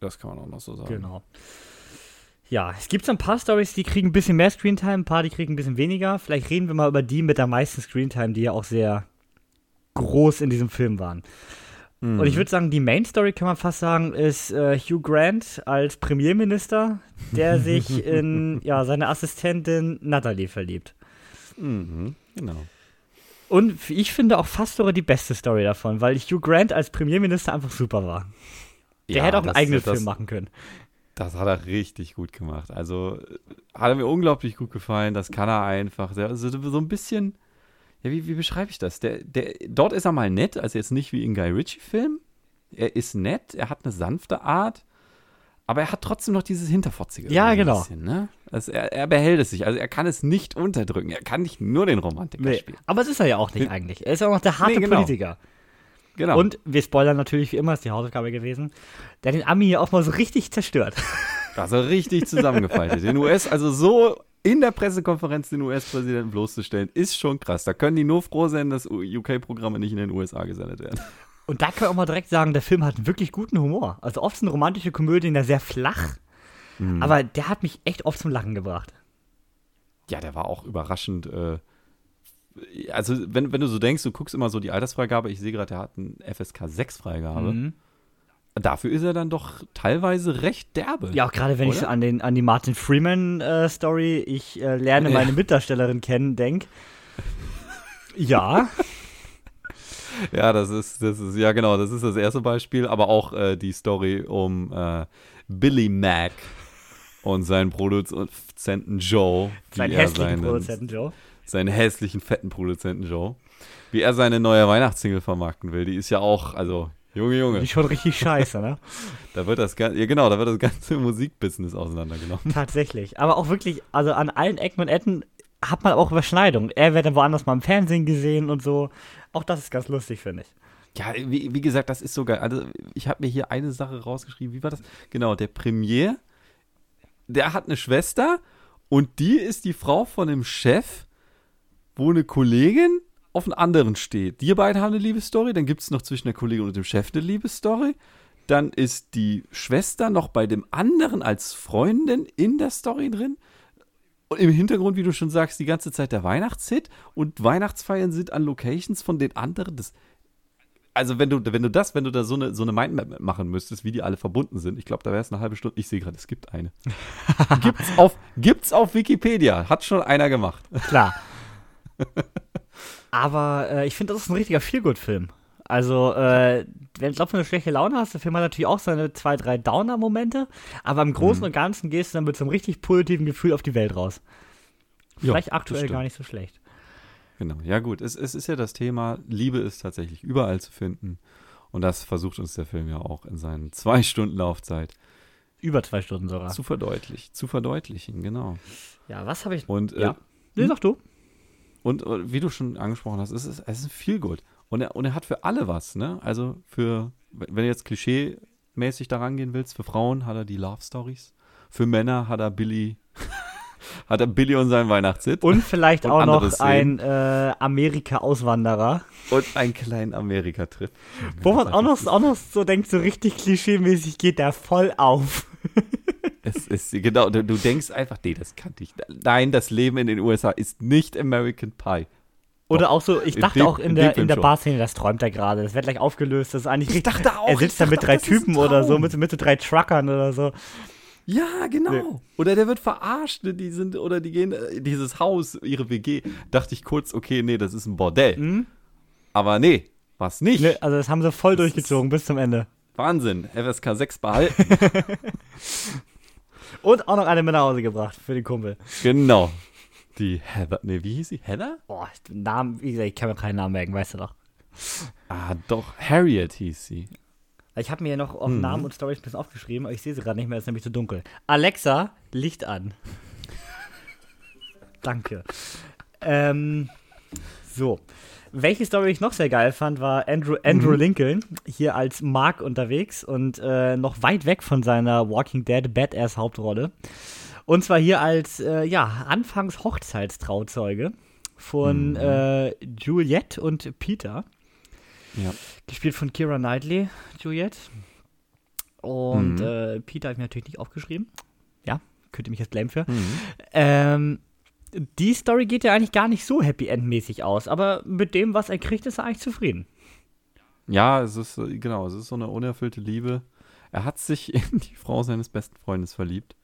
Das kann man auch noch so sagen. Genau. Ja, es gibt so ein paar Stories, die kriegen ein bisschen mehr Screentime, ein paar, die kriegen ein bisschen weniger. Vielleicht reden wir mal über die mit der meisten Screentime, die ja auch sehr groß in diesem Film waren. Mhm. Und ich würde sagen, die Main Story kann man fast sagen, ist äh, Hugh Grant als Premierminister, der sich in ja, seine Assistentin Natalie verliebt. Mhm, genau. Und ich finde auch fast sogar die beste Story davon, weil Hugh Grant als Premierminister einfach super war. Der ja, hätte auch einen eigenen Film machen können. Das hat er richtig gut gemacht. Also hat er mir unglaublich gut gefallen. Das kann er einfach. Also, so ein bisschen. Ja, wie, wie beschreibe ich das? Der, der, dort ist er mal nett, also jetzt nicht wie in Guy Ritchie-Film. Er ist nett, er hat eine sanfte Art, aber er hat trotzdem noch dieses Hinterfotzige. Ja, genau. Bisschen, ne? also er, er, behält es sich. Also er kann es nicht unterdrücken. Er kann nicht nur den Romantiker nee, spielen. Aber es ist er ja auch nicht eigentlich. Er ist ja auch noch der harte nee, genau. Politiker. Genau. Und wir spoilern natürlich wie immer, ist die Hausaufgabe gewesen, der den Ami hier auch mal so richtig zerstört. Also richtig zusammengefaltet. Den US, also so in der Pressekonferenz den US-Präsidenten bloßzustellen, ist schon krass. Da können die nur froh sein, dass UK-Programme nicht in den USA gesendet werden. Und da können wir auch mal direkt sagen, der Film hat einen wirklich guten Humor. Also oft sind romantische Komödien ja sehr flach, mhm. aber der hat mich echt oft zum Lachen gebracht. Ja, der war auch überraschend äh, also wenn, wenn du so denkst, du guckst immer so die Altersfreigabe, ich sehe gerade, er hat eine FSK 6 Freigabe. Mhm. Dafür ist er dann doch teilweise recht derbe. Ja, auch gerade wenn oder? ich an, den, an die Martin Freeman äh, Story, ich äh, lerne meine Mitdarstellerin kennen, denk. Ja. ja, das ist, das ist, ja genau, das ist das erste Beispiel, aber auch äh, die Story um äh, Billy Mack und seinen Produzenten Joe. Seinen hässlichen Produzenten Joe seinen hässlichen, fetten Produzenten Joe, wie er seine neue Weihnachtssingle vermarkten will. Die ist ja auch, also, Junge, Junge. Die schon richtig scheiße, ne? da wird das ganze, ja genau, da wird das ganze Musikbusiness auseinandergenommen. Tatsächlich. Aber auch wirklich, also an allen Ecken und Enden hat man auch Überschneidung. Er wird dann woanders mal im Fernsehen gesehen und so. Auch das ist ganz lustig, finde ich. Ja, wie, wie, gesagt, das ist so geil. Also, ich habe mir hier eine Sache rausgeschrieben. Wie war das? Genau, der Premier, der hat eine Schwester und die ist die Frau von dem Chef wo eine Kollegin auf einen anderen steht. Die beiden haben eine Liebesstory, dann gibt es noch zwischen der Kollegin und dem Chef eine Liebesstory. Dann ist die Schwester noch bei dem anderen als Freundin in der Story drin. Und im Hintergrund, wie du schon sagst, die ganze Zeit der Weihnachtshit und Weihnachtsfeiern sind an Locations von den anderen. Das, also wenn du, wenn du das, wenn du da so eine, so eine Mindmap machen müsstest, wie die alle verbunden sind, ich glaube, da wäre es eine halbe Stunde. Ich sehe gerade, es gibt eine. gibt's auf, gibt's auf Wikipedia. Hat schon einer gemacht. Klar. Aber äh, ich finde, das ist ein richtiger Feelgood-Film. Also, äh, wenn, du eine schlechte Laune hast, der Film hat natürlich auch seine zwei, drei Downer-Momente, aber im Großen mhm. und Ganzen gehst du dann mit so einem richtig positiven Gefühl auf die Welt raus. Vielleicht das aktuell gar nicht so schlecht. Genau, ja gut, es, es ist ja das Thema, Liebe ist tatsächlich überall zu finden. Und das versucht uns der Film ja auch in seinen zwei Stunden Laufzeit Über zwei Stunden sogar. zu verdeutlichen, zu verdeutlichen, genau. Ja, was habe ich. Und, Ja. äh, Nee, sag du. Und äh, wie du schon angesprochen hast, es ist, es ist viel gut. Und er, und er hat für alle was, ne? Also für, wenn du jetzt klischee-mäßig da rangehen willst, für Frauen hat er die Love Stories. Für Männer hat er Billy, hat er Billy und sein Weihnachtshit. Und vielleicht Und auch noch ein äh, Amerika-Auswanderer. und einen kleinen Amerika-Trip. Wo man auch noch, auch noch so denkt, so richtig klischee-mäßig geht der voll auf. Es ist, genau, du, du denkst einfach, nee, das kann ich. Nein, das Leben in den USA ist nicht American Pie. Oder auch so, ich In dachte dem- auch in in der, in der. Barszene, das träumt er gerade. Das wird gleich aufgelöst. Das ist eigentlich richtig. dachte auch, er ich sitzt da mit drei Typen oder so, mit, mit so drei Truckern oder so. Ja, genau. Nee. Oder der wird verarscht, ne, die sind, oder die gehen äh, in dieses Haus, ihre WG. Dachte ich kurz, okay, nee, das ist ein Bordell. Mhm. Aber nee, was nicht. Ne, also das haben sie voll Das durchgezogen bis zum Ende. Wahnsinn. FSK 6 behalten. Und auch noch eine mit nach Hause gebracht für den Kumpel. genau. Die Heather, nee, wie hieß sie? Heather? Boah, Namen, wie gesagt, ich kann mir keinen Namen merken, weißt du doch. Ah, doch, Harriet hieß sie. Ich habe mir ja noch auf Mhm. Namen und Storys ein bisschen aufgeschrieben, aber ich sehe sie gerade nicht mehr, es ist nämlich zu dunkel. Alexa, Licht an. Danke. Ähm, so. Welche Story ich noch sehr geil fand, war Andrew, Andrew Mhm. Lincoln hier als Mark unterwegs und äh, noch weit weg von seiner Walking Dead Badass Hauptrolle. Und zwar hier als, äh, ja, anfangs Hochzeitstrauzeuge von Mhm. äh, Juliette und Peter. Ja. Gespielt von Kira Knightley, Juliette. Und Mhm. äh, Peter habe ich mir natürlich nicht aufgeschrieben. Ja, könnt ihr mich jetzt blamen für. Mhm. Ähm, die Story geht ja eigentlich gar nicht so Happy End-mäßig aus, aber mit dem, was er kriegt, ist er eigentlich zufrieden. Ja, es ist, äh, genau, es ist so eine unerfüllte Liebe. Er hat sich in die Frau seines besten Freundes verliebt.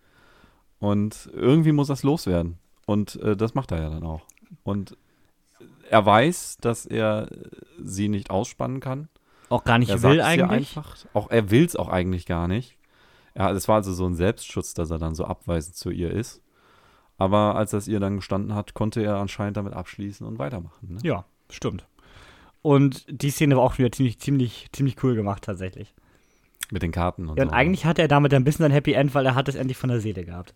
Und irgendwie muss das loswerden. Und äh, das macht er ja dann auch. Und er weiß, dass er äh, sie nicht ausspannen kann. Auch gar nicht er will eigentlich. einfach. Auch er will es auch eigentlich gar nicht. Ja, es war also so ein Selbstschutz, dass er dann so abweisend zu ihr ist. Aber als es ihr dann gestanden hat, konnte er anscheinend damit abschließen und weitermachen. Ne? Ja, stimmt. Und die Szene war auch wieder ziemlich, ziemlich, ziemlich cool gemacht tatsächlich. Mit den Karten und Ja, so. und eigentlich hatte er damit ein bisschen ein Happy End, weil er hat es endlich von der Seele gehabt.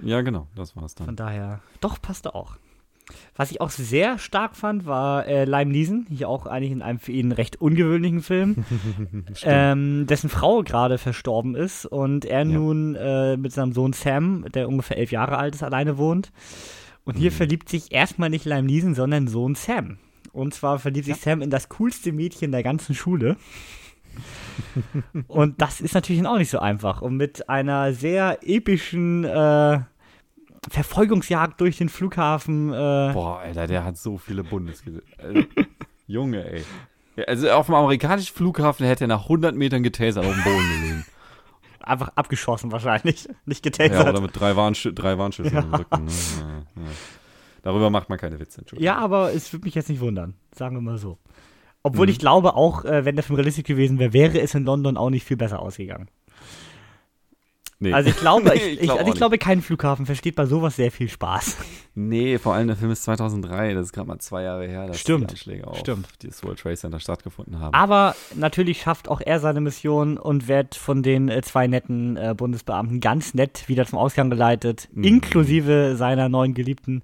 Ja, genau, das war es Von dann. daher, doch, passte auch. Was ich auch sehr stark fand, war äh, Lime Neeson, hier auch eigentlich in einem für ihn recht ungewöhnlichen Film, ähm, dessen Frau gerade verstorben ist und er Ja. nun äh, mit seinem Sohn Sam, der ungefähr elf Jahre alt ist, alleine wohnt. Und hier Mhm. verliebt sich erstmal nicht Lime Neeson, sondern Sohn Sam. Und zwar verliebt sich Sam in das coolste Mädchen der ganzen Schule. und das ist natürlich auch nicht so einfach. Und mit einer sehr epischen äh, Verfolgungsjagd durch den Flughafen. Äh, Boah, Alter, der hat so viele Bundesgesetze. Also, Junge, ey. Ja, also auf dem amerikanischen Flughafen hätte er nach 100 Metern getasert auf dem Boden gelegen. einfach abgeschossen wahrscheinlich. Nicht Ja, getasert. oder mit drei, Warnsch drei Warnschüssen im Rücken. Ne? Ja, ja. Darüber macht man keine Witze, Entschuldigung. Ja, aber es würde mich jetzt nicht wundern, sagen wir mal so. Obwohl Mhm. ich glaube, auch äh, wenn der Film realistisch gewesen wäre, wäre es in London auch nicht viel besser ausgegangen. Nee. Also ich glaube, ich, Nee, ich, glaub also auch ich glaube, kein Flughafen versteht bei sowas sehr viel Spaß. Nee, vor allem der Film ist 2003, das ist gerade mal zwei Jahre her, dass Stimmt, die Anschläge auf stimmt. das World Trade Center stattgefunden haben. Aber natürlich schafft auch er seine Mission und wird von den äh, zwei netten äh, Bundesbeamten ganz nett wieder zum Ausgang geleitet, Mhm. inklusive seiner neuen Geliebten.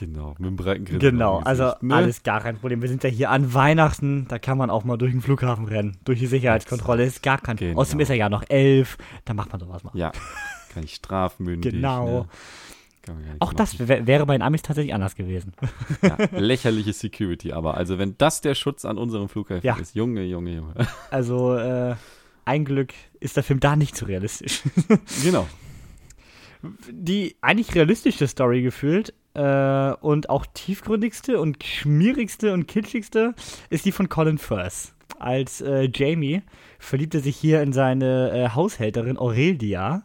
Genau, mit dem breiten Grinsen Genau, also ne? alles gar kein Problem. Wir sind ja hier an Weihnachten, da kann man auch mal durch den Flughafen rennen, durch die Sicherheitskontrolle, ist gar kein Genau. Außerdem ist er ja noch elf, da macht man sowas mal. Ja, kann ich strafmündig. Genau. Ne? Auch das machen. wär, wäre bei den Amis tatsächlich anders gewesen. Ja, lächerliche Security, aber also wenn das der Schutz an unserem Flughäfen Ja. ist, Junge, Junge, Junge. Also, äh, ein Glück ist der Film da nicht so realistisch. genau. Die eigentlich realistischste Story gefühlt äh, und auch tiefgründigste und schmierigste und kitschigste ist die von Colin Firth. Als äh, Jamie verliebt er sich hier in seine äh, Haushälterin Aurelia.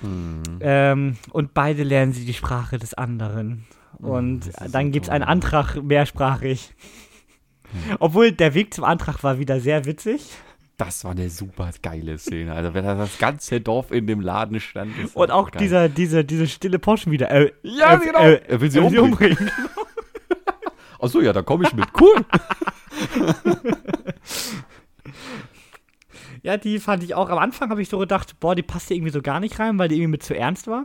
Hm. Ähm, und beide lernen sie die Sprache des anderen. Und das ist dann gibt es einen Antrag mehrsprachig. Obwohl der Weg zum Antrag war wieder sehr witzig. Das war eine super geile Szene. Also, wenn da das ganze Dorf in dem Laden stand. Und auch geil. dieser, dieser, diese stille Porsche wieder. Äh, Ja, äh, genau. Äh, Er will sie umbringen. Achso, ja, da komme ich mit. Cool. Ja, die fand ich auch. Am Anfang habe ich so gedacht, boah, die passt hier irgendwie so gar nicht rein, weil die irgendwie mit zu ernst war.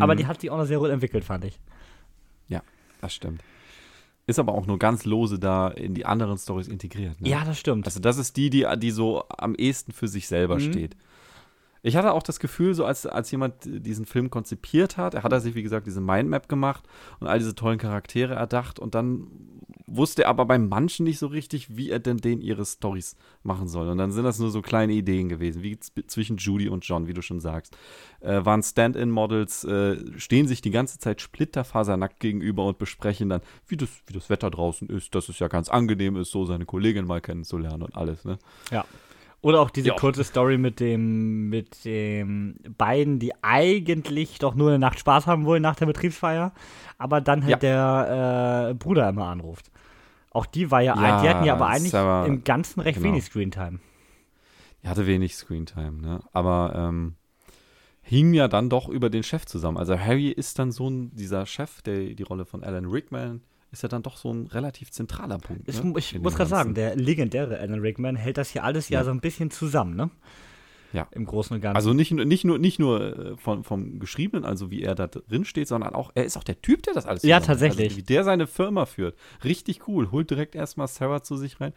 Aber Mhm. die hat sich auch noch sehr gut entwickelt, fand ich. Das stimmt. Ist aber auch nur ganz lose da in die anderen Stories integriert. Ne? Ja, das stimmt. Also das ist die, die, die so am ehesten für sich selber Mhm. steht. Ich hatte auch das Gefühl, so als, als jemand diesen Film konzipiert hat, er hat er sich, wie gesagt, diese Mindmap gemacht und all diese tollen Charaktere erdacht und dann wusste er aber bei manchen nicht so richtig, wie er denn den ihre Stories machen soll. Und dann sind das nur so kleine Ideen gewesen, wie zwischen Judy und John, wie du schon sagst. Äh, waren Stand-in-Models, äh, stehen sich die ganze Zeit splitterfasernackt gegenüber und besprechen dann, wie das, wie das Wetter draußen ist, dass es ja ganz angenehm ist, so seine Kollegin mal kennenzulernen und alles, ne? Ja. Oder auch diese Ja. kurze Story mit dem, mit dem beiden, die eigentlich doch nur eine Nacht Spaß haben wollen nach der Betriebsfeier, aber dann halt Ja. der äh, Bruder immer anruft. Auch die war ja, Ja, die hatten ja aber eigentlich Sarah- im Ganzen recht genau. wenig Screentime. Er hatte wenig Screentime, ne? Aber ähm, hing ja dann doch über den Chef zusammen. Also Harry ist dann so ein, dieser Chef, der die Rolle von Alan Rickman, ist ja dann doch so ein relativ zentraler Punkt. Ich, ne? ich In muss gerade sagen, der legendäre Alan Rickman hält das hier alles ja, Ja. so ein bisschen zusammen, ne? Ja. Im Großen und Ganzen. Also nicht, nur- nicht nur, nicht nur äh, von, vom Geschriebenen, also wie er da drin steht, sondern auch, er ist auch der Typ, der das alles Ja, zusammenhält. tatsächlich. Also wie der seine Firma führt. Richtig cool. Holt direkt erstmal Sarah zu sich rein.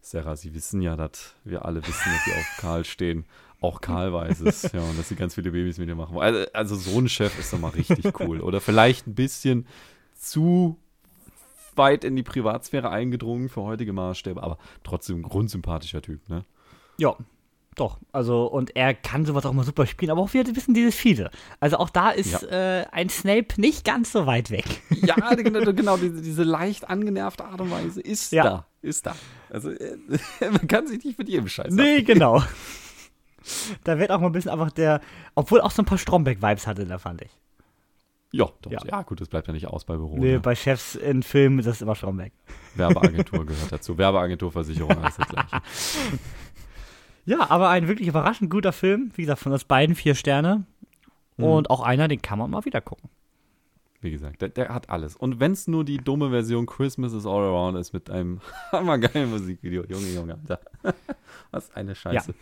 Sarah, Sie wissen ja, dass wir alle wissen, dass Sie auf Karl stehen. Auch Karl weiß es, ja, und dass sie ganz viele Babys mit ihr machen. wollen. Also, also so ein Chef ist doch mal richtig cool. Oder vielleicht ein bisschen zu weit in die Privatsphäre eingedrungen für heutige Maßstäbe, aber trotzdem ein grundsympathischer Typ, ne? Ja, doch. Also, und er kann sowas auch mal super spielen, aber auch wir wissen dieses Fiese. Also auch da ist äh, ein Snape nicht ganz so weit weg. Ja, genau, genau diese, diese leicht angenervte Art und Weise ist Ja. da. Ist da. Also äh, man kann sich nicht mit jedem Scheiß nee, genau. da wird auch mal ein bisschen einfach der, obwohl auch so ein paar Stromberg-Vibes hatte, da fand ich. Ja, doch, Ja. ja. gut, das bleibt ja nicht aus bei Büro. Nee, ne? bei Chefs in Filmen ist das immer Stromberg. Werbeagentur gehört dazu. Werbeagentur, Versicherung, alles das gleiche. Ja, aber ein wirklich überraschend guter Film. Wie gesagt, von uns beiden vier Sterne. Mhm. Und auch einer, den kann man mal wieder gucken. Wie gesagt, der, der hat alles. Und wenn es nur die dumme Version Christmas is All Around ist mit einem hammergeilen Musikvideo. Junge, Junge, Alter. Was eine Scheiße.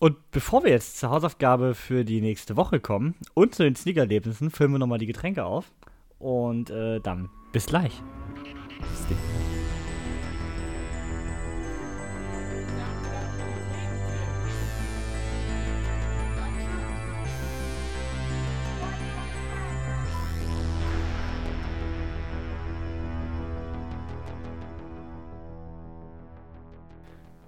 Und bevor wir jetzt zur Hausaufgabe für die nächste Woche kommen und zu den Sneakerlebnissen, füllen wir nochmal die Getränke auf. Und äh, dann bis gleich.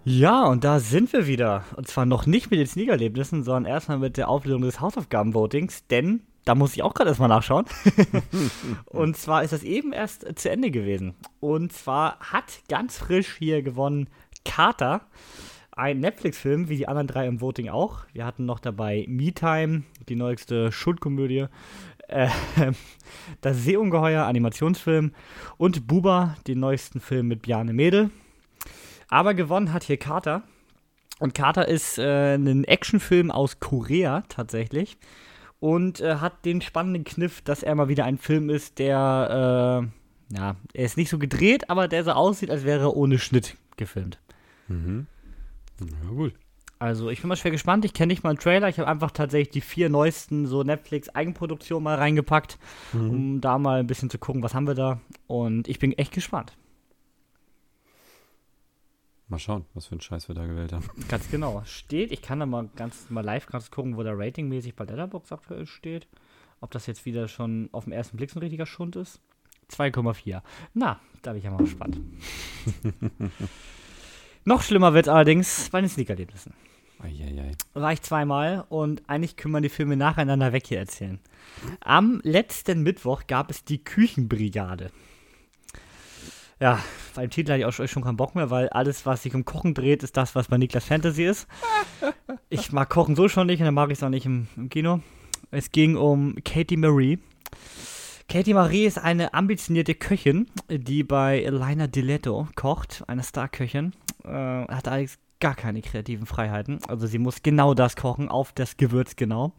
Ja, und da sind wir wieder. Und zwar noch nicht mit den Sneakerlebnissen, sondern erstmal mit der Auflösung des Hausaufgabenvotings, denn da muss ich auch gerade erstmal nachschauen. und zwar ist das eben erst zu Ende gewesen. Und zwar hat ganz frisch hier gewonnen Carter, ein Netflix-Film, wie die anderen drei im Voting auch. Wir hatten noch dabei Me Time, die neueste Schuldkomödie, äh, das Seeungeheuer, Animationsfilm und Buba, den neuesten Film mit Bjarne Mädel. Aber gewonnen hat hier Carter. Und Carter ist äh, ein Actionfilm aus Korea tatsächlich. Und äh, hat den spannenden Kniff, dass er mal wieder ein Film ist, der, äh, ja, er ist nicht so gedreht, aber der so aussieht, als wäre er ohne Schnitt gefilmt. Mhm. Ja, gut. Also ich bin mal schwer gespannt. Ich kenne nicht mal einen Trailer. Ich habe einfach tatsächlich die vier neuesten so Netflix-Eigenproduktionen mal reingepackt, um da mal ein bisschen zu gucken, was haben wir da. Und ich bin echt gespannt. Mal schauen, was für einen Scheiß wir da gewählt haben. Ganz genau. Steht, ich kann da mal ganz mal live ganz gucken, wo der ratingmäßig bei Letterboxd aktuell steht. Ob das jetzt wieder schon auf den ersten Blick so ein richtiger Schund ist. 2,4. Na, da bin ich ja mal gespannt. Noch schlimmer wird allerdings bei den Sneakerlebnissen. War ich zweimal und eigentlich können wir die Filme nacheinander weg hier erzählen. Am letzten Mittwoch gab es die Küchenbrigade. Ja, beim Titel hatte ich auch schon- keinen Bock mehr, weil alles, was sich um Kochen dreht, ist das, was bei Niklas Fantasy ist. Ich mag Kochen so schon nicht und dann mag ich es auch nicht im, im Kino. Es ging um Katie Marie. Katie Marie ist eine ambitionierte Köchin, die bei Elena Diletto kocht, eine Starköchin. Äh, hat allerdings gar keine kreativen Freiheiten. Also sie muss genau das kochen, auf das Gewürz genau.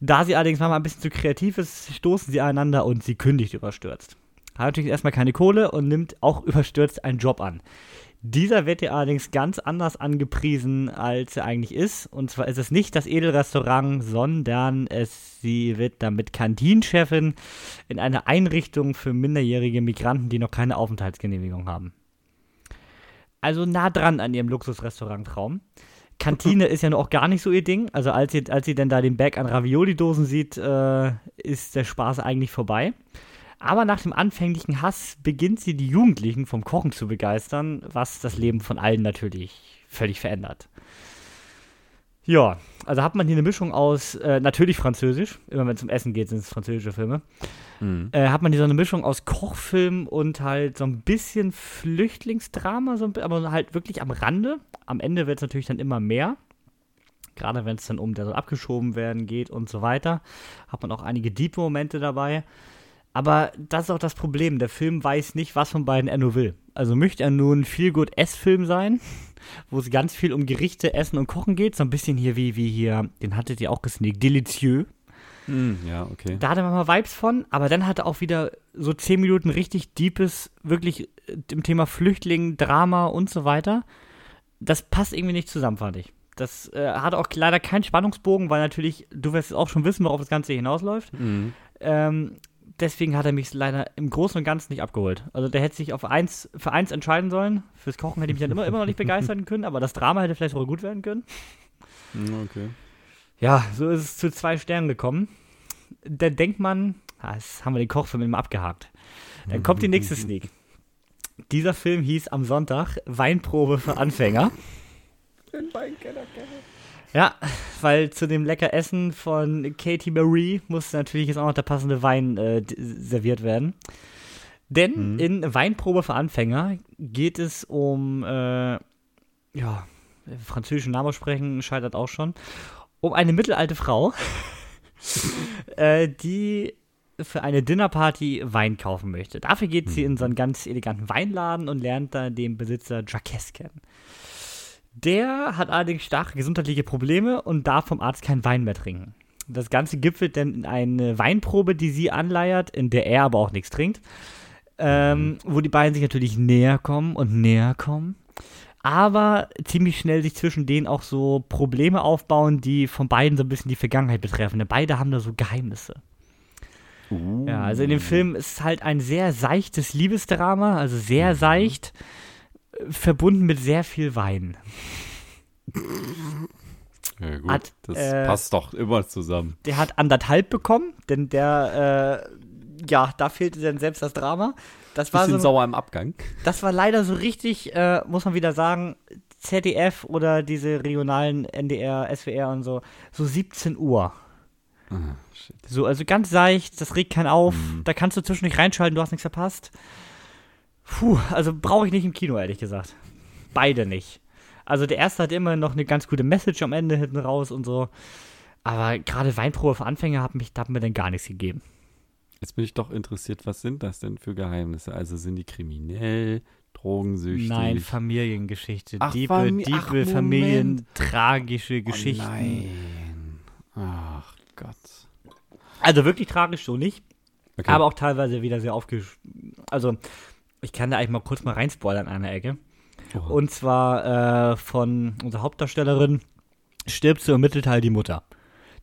Da sie allerdings manchmal ein bisschen zu kreativ ist, stoßen sie aneinander und sie kündigt überstürzt. Hat natürlich erstmal keine Kohle und nimmt auch überstürzt einen Job an. Dieser wird ihr allerdings ganz anders angepriesen, als er eigentlich ist. Und zwar ist es nicht das Edelrestaurant, sondern es, sie wird damit Kantinchefin in einer Einrichtung für minderjährige Migranten, die noch keine Aufenthaltsgenehmigung haben. Also nah dran an ihrem Luxusrestaurant-Traum. Kantine ist ja noch auch gar nicht so ihr Ding. Also als sie, als sie denn da den Berg an Ravioli-Dosen sieht, äh, ist der Spaß eigentlich vorbei. Aber nach dem anfänglichen Hass beginnt sie die Jugendlichen vom Kochen zu begeistern, was das Leben von allen natürlich völlig verändert. Ja, also hat man hier eine Mischung aus, äh, natürlich Französisch, immer wenn es um Essen geht, sind es französische Filme. Mhm. Äh, hat man hier so eine Mischung aus Kochfilm und halt so ein bisschen Flüchtlingsdrama, so ein, aber halt wirklich am Rande. Am Ende wird es natürlich dann immer mehr. Gerade wenn es dann um der so abgeschoben werden geht und so weiter. Hat man auch einige deep Momente dabei. Aber das ist auch das Problem. Der Film weiß nicht, was von beiden er nur will. Also möchte er nur ein viel gut Essfilm sein, wo es ganz viel um Gerichte, Essen und Kochen geht. So ein bisschen hier wie, wie hier, den hattet ihr auch gesneakt, Delicieux. Mm, ja, okay. Da hatte man mal Vibes von, aber dann hat er auch wieder so zehn Minuten richtig deepes, wirklich äh, im Thema Flüchtling, Drama und so weiter. Das passt irgendwie nicht zusammen, fand ich. Das äh, hat auch leider keinen Spannungsbogen, weil natürlich, du wirst auch schon wissen, worauf das Ganze hinausläuft. Mhm. Ähm, deswegen hat er mich leider im Großen und Ganzen nicht abgeholt. Also der hätte sich auf eins, für eins entscheiden sollen. Fürs Kochen hätte ich mich dann immer, immer noch nicht begeistern können, aber das Drama hätte vielleicht sogar gut werden können. Okay. Ja, so ist es zu zwei Sternen gekommen. Dann denkt man, ah, jetzt haben wir den Kochfilm immer abgehakt. Dann kommt die nächste Sneak. Dieser Film hieß am Sonntag Weinprobe für Anfänger. Den Weinkenner kenne. Ja, weil zu dem lecker Essen von Katie Marie muss natürlich jetzt auch noch der passende Wein äh, serviert werden. Denn mhm. in Weinprobe für Anfänger geht es um, äh, ja, französischen Namen sprechen scheitert auch schon, um eine mittelalte Frau, äh, die für eine Dinnerparty Wein kaufen möchte. Dafür geht sie in mhm. so einen ganz eleganten Weinladen und lernt da den Besitzer Jacques kennen. Der hat allerdings starke gesundheitliche Probleme und darf vom Arzt keinen Wein mehr trinken. Das Ganze gipfelt dann in eine Weinprobe, die sie anleiert, in der er aber auch nichts trinkt. Ähm, mhm. wo die beiden sich natürlich näher kommen und näher kommen. Aber ziemlich schnell sich zwischen denen auch so Probleme aufbauen, die von beiden so ein bisschen die Vergangenheit betreffen. Denn beide haben da so Geheimnisse. Uh. Ja, also in dem Film ist halt ein sehr seichtes Liebesdrama, also sehr mhm. Verbunden mit sehr viel Wein. Ja, gut, hat, das äh, passt doch immer zusammen. Der hat anderthalb bekommen, denn der, äh, ja, da fehlte dann selbst das Drama. Das war Bisschen so, sauer im Abgang. Das war leider so richtig, äh, muss man wieder sagen, ZDF oder diese regionalen NDR, SWR und so, so 17 Uhr. Ah, so, also ganz seicht, das regt keinen auf, mhm. da kannst du zwischendurch reinschalten, du hast nichts verpasst. Puh, also brauche ich nicht im Kino, ehrlich gesagt. Beide nicht. Also der erste hat immer noch eine ganz gute Message am Ende hinten raus und so. Aber gerade Weinprobe für Anfänger hat, mich, hat mir dann gar nichts gegeben. Jetzt bin ich doch interessiert, was sind das denn für Geheimnisse? Also sind die kriminell, drogensüchtig? Nein, Familiengeschichte. Ach, Diebe, Fam Diebe, Ach, Familien, tragische Geschichten. Oh nein. Ach Gott. Also wirklich tragisch so nicht. Okay. Aber auch teilweise wieder sehr aufgesch... Also ich kann da eigentlich mal kurz mal reinspoilern an einer Ecke. Oh. Und zwar äh, von unserer Hauptdarstellerin stirbt zu im Mittelteil die Mutter.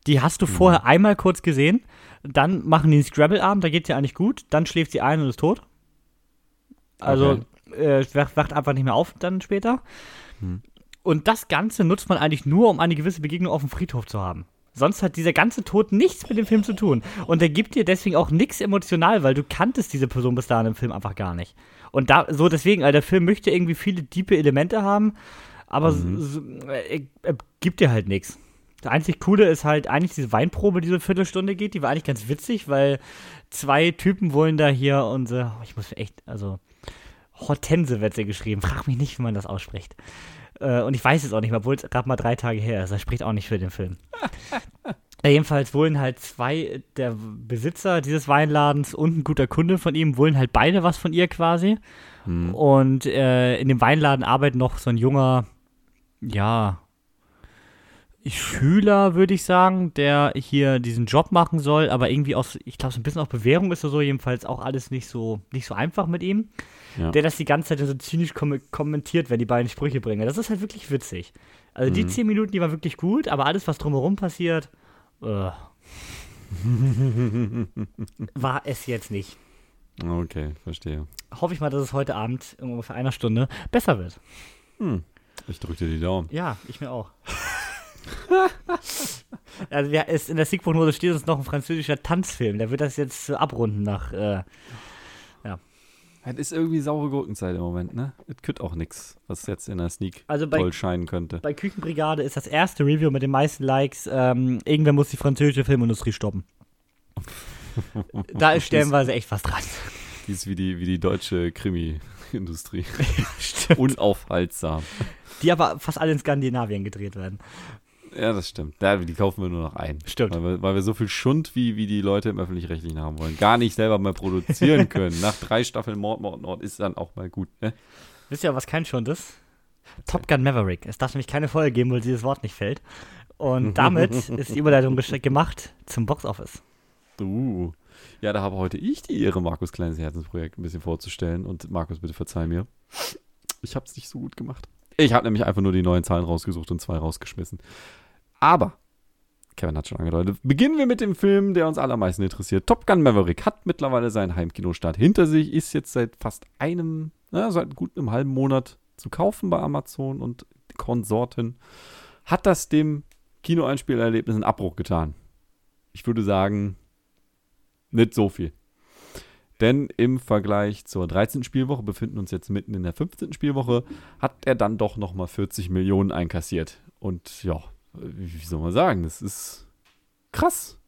Die hast du mhm. vorher einmal kurz gesehen, dann machen die einen Scrabble-Abend, da geht sie eigentlich gut, dann schläft sie ein und ist tot. Also okay. äh, wacht einfach nicht mehr auf dann später. Mhm. Und das Ganze nutzt man eigentlich nur, um eine gewisse Begegnung auf dem Friedhof zu haben. Sonst hat dieser ganze Tod nichts mit dem Film zu tun. Und er gibt dir deswegen auch nichts emotional, weil du kanntest diese Person bis dahin im Film einfach gar nicht. Und da, so deswegen, also der Film möchte irgendwie viele diepe Elemente haben, aber mhm. so, er, er gibt dir halt nichts. Das einzig Coole ist halt eigentlich diese Weinprobe, die so eine Viertelstunde geht. Die war eigentlich ganz witzig, weil zwei Typen wollen da hier unsere, oh, ich muss echt, also Hortense wird sie geschrieben. Frag mich nicht, wie man das ausspricht. Äh, und ich weiß es auch nicht mehr, obwohl es gerade mal drei Tage her ist. Das spricht auch nicht für den Film. Ja, jedenfalls wollen halt zwei der Besitzer dieses Weinladens und ein guter Kunde von ihm, wollen halt beide was von ihr quasi. Hm. Und äh, in dem Weinladen arbeitet noch so ein junger, ja, Schüler, würde ich sagen, der hier diesen Job machen soll, aber irgendwie aus, ich glaube, so ein bisschen auf Bewährung ist er so, jedenfalls auch alles nicht so, nicht so einfach mit ihm. Ja. Der das die ganze Zeit so zynisch kom kommentiert, wenn die beiden Sprüche bringen. Das ist halt wirklich witzig. Also die Mhm. zehn Minuten, die waren wirklich gut, aber alles, was drumherum passiert, äh, war es jetzt nicht. Okay, verstehe. Hoffe ich mal, dass es heute Abend in ungefähr einer Stunde besser wird. Hm. Ich drücke dir die Daumen. Ja, ich mir auch. also ja, in der Siegprognose steht uns noch ein französischer Tanzfilm. Der wird das jetzt abrunden nach. Äh, Es ist irgendwie saure Gurkenzeit im Moment, ne? Es kütt auch nix, was jetzt in der Sneak Also bei- toll scheinen könnte. bei Küchenbrigade ist das erste Review mit den meisten Likes. Ähm, irgendwer muss die französische Filmindustrie stoppen. Da ist stellenweise echt was dran. Die ist wie die, wie die deutsche Krimi-Industrie. Unaufhaltsam. Die aber fast alle in Skandinavien gedreht werden. Ja, das stimmt. Ja, die kaufen wir nur noch ein. Stimmt. Weil wir, weil wir so viel Schund, wie, wie die Leute im Öffentlich-Rechtlichen haben wollen, gar nicht selber mal produzieren können. Nach drei Staffeln Mord, Mord, Mord ist dann auch mal gut. Ne? Wisst ihr, was kein Schund ist? Top Gun Maverick. Es darf nämlich keine Folge geben, weil dieses Wort nicht fällt. Und damit ist die Überleitung gemacht zum Boxoffice. Uh. Ja, da habe heute ich die Ehre, Markus kleines Herzensprojekt ein bisschen vorzustellen. Und Markus, bitte verzeih mir. Ich habe es nicht so gut gemacht. Ich habe nämlich einfach nur die neuen Zahlen rausgesucht und zwei rausgeschmissen. Aber, Kevin hat schon angedeutet, beginnen wir mit dem Film, der uns allermeisten interessiert. Top Gun Maverick hat mittlerweile seinen Heimkinostart hinter sich, ist jetzt seit fast einem, na, seit gut einem halben Monat zu kaufen bei Amazon und Konsorten. Hat das dem Kinoeinspielerlebnis einen Abbruch getan? Ich würde sagen, nicht so viel. Denn im Vergleich zur 13. Spielwoche, befinden uns jetzt mitten in der 15. Spielwoche, hat er dann doch nochmal 40 Millionen einkassiert. Und ja, wie soll man sagen, das ist krass,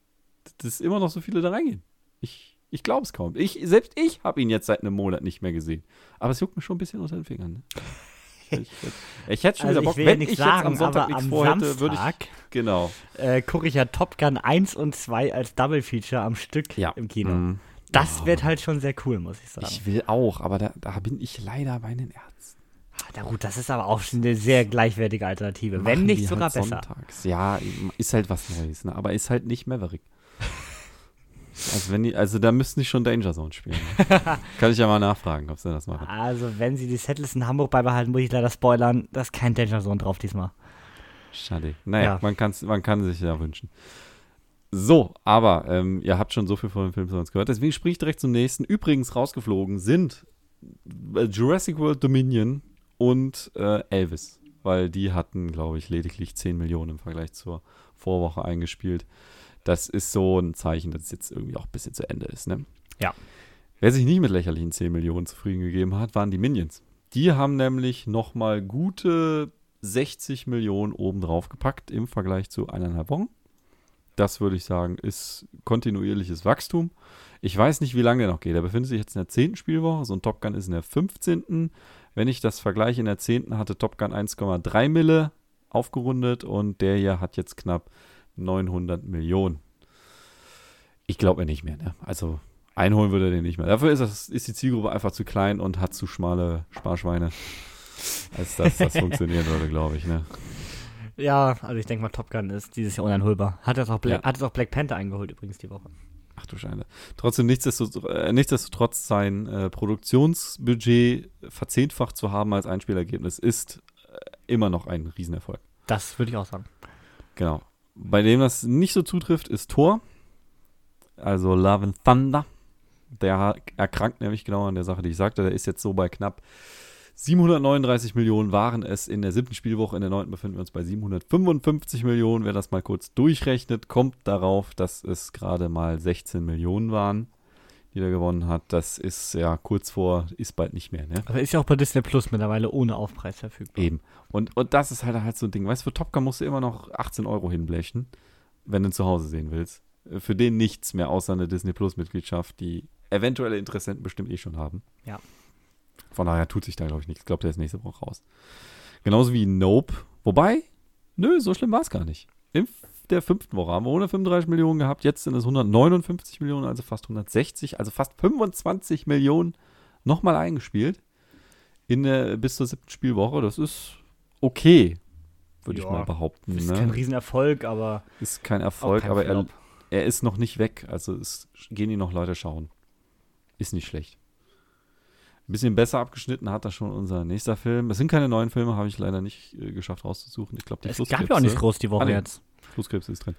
dass immer noch so viele da reingehen. Ich, ich glaube es kaum. Ich, selbst ich habe ihn jetzt seit einem Monat nicht mehr gesehen. Aber es juckt mir schon ein bisschen unter den Fingern. Ne? Ich, ich hätte schon Also wieder Bock, wenn ich jetzt sagen, am Sonntag nichts vorhätte, würde ich. Genau. äh, gucke ich ja Top Gun 1 und 2 als Double Feature am Stück Ja. im Kino. Mhm. Das Oh. wird halt schon sehr cool, muss ich sagen. Ich will auch, aber da, da bin ich leider bei den Ärzten. Na gut, das ist aber auch schon eine sehr gleichwertige Alternative, wenn Machen nicht die sogar halt besser. Sonntags. Ja, ist halt was Neues, ne? aber ist halt nicht Maverick. Also, wenn die, also da müssten die schon Danger Zone spielen. Kann ich ja mal nachfragen, ob sie das machen. Also, wenn sie die Settles in Hamburg beibehalten, muss ich leider spoilern, da ist kein Danger Zone drauf diesmal. Schade. Naja, Ja. man, kann's, man kann sich ja wünschen. So, aber ähm, ihr habt schon so viel von dem Film von uns gehört, deswegen sprich ich direkt zum nächsten. Übrigens rausgeflogen sind äh, Jurassic World Dominion und äh, Elvis, weil die hatten, glaube ich, lediglich 10 Millionen im Vergleich zur Vorwoche eingespielt. Das ist so ein Zeichen, dass es jetzt irgendwie auch ein bisschen zu Ende ist, ne? Ja. Wer sich nicht mit lächerlichen 10 Millionen zufrieden gegeben hat, waren die Minions. Die haben nämlich nochmal gute 60 Millionen obendrauf gepackt im Vergleich zu eineinhalb Wochen. Das würde ich sagen, ist kontinuierliches Wachstum. Ich weiß nicht, wie lange der noch geht. Er befindet sich jetzt in der 10. Spielwoche. So ein Top Gun ist in der 15. Wenn ich das vergleiche, in der 10. hatte Top Gun 1,3 Mille aufgerundet und der hier hat jetzt knapp 900 Millionen. Ich glaube mir nicht mehr. Ne? Also einholen würde er den nicht mehr. Dafür ist, das, ist die Zielgruppe einfach zu klein und hat zu schmale Sparschweine, als dass das funktionieren würde, glaube ich. Ne? Ja, also ich denke mal, Top Gun ist dieses Jahr uneinholbar. Hat jetzt auch, Bla Ja. hat auch Black Panther eingeholt übrigens die Woche. Ach du Scheine. Trotzdem, nichtsdestotrotz, äh, nichtsdestotrotz sein äh, Produktionsbudget verzehnfacht zu haben als Einspielergebnis ist äh, immer noch ein Riesenerfolg. Das würde ich auch sagen. Genau. Bei dem das nicht so zutrifft, ist Thor. Also Love and Thunder. Der erkrankt nämlich genau an der Sache, die ich sagte. Der ist jetzt so bei knapp 739 Millionen waren es in der siebten Spielwoche. In der neunten befinden wir uns bei 755 Millionen. Wer das mal kurz durchrechnet, kommt darauf, dass es gerade mal 16 Millionen waren, die er gewonnen hat. Das ist ja kurz vor, ist bald nicht mehr, ne? Aber ist ja auch bei Disney Plus mittlerweile ohne Aufpreis verfügbar. Eben. Und, und das ist halt halt so ein Ding. Weißt du, für Top Gun musst du immer noch 18 Euro hinblechen, wenn du ihn zu Hause sehen willst. Äh, Für den nichts mehr außer eine Disney Plus Mitgliedschaft, die eventuelle Interessenten bestimmt eh schon haben. Ja. Von daher tut sich da, glaube ich, nichts. Ich glaube, der ist nächste Woche raus. Genauso wie Nope. Wobei, nö, so schlimm war es gar nicht. In der fünften Woche haben wir 135 Millionen gehabt. Jetzt sind es 159 Millionen, also fast 160, also fast 25 Millionen nochmal eingespielt in der, bis zur siebten Spielwoche. Das ist okay. würde ich mal behaupten. Ist ne? kein Riesenerfolg, aber Ist kein Erfolg, kein aber er, er ist noch nicht weg. Also es gehen ihn noch Leute schauen. Ist nicht schlecht. Ein bisschen besser abgeschnitten hat da schon unser nächster Film. Es sind keine neuen Filme, habe ich leider nicht äh, geschafft rauszusuchen. Ich glaube, die es gab ja auch nichts groß die Woche Ah, nee. jetzt. Flusskrebs ist drin.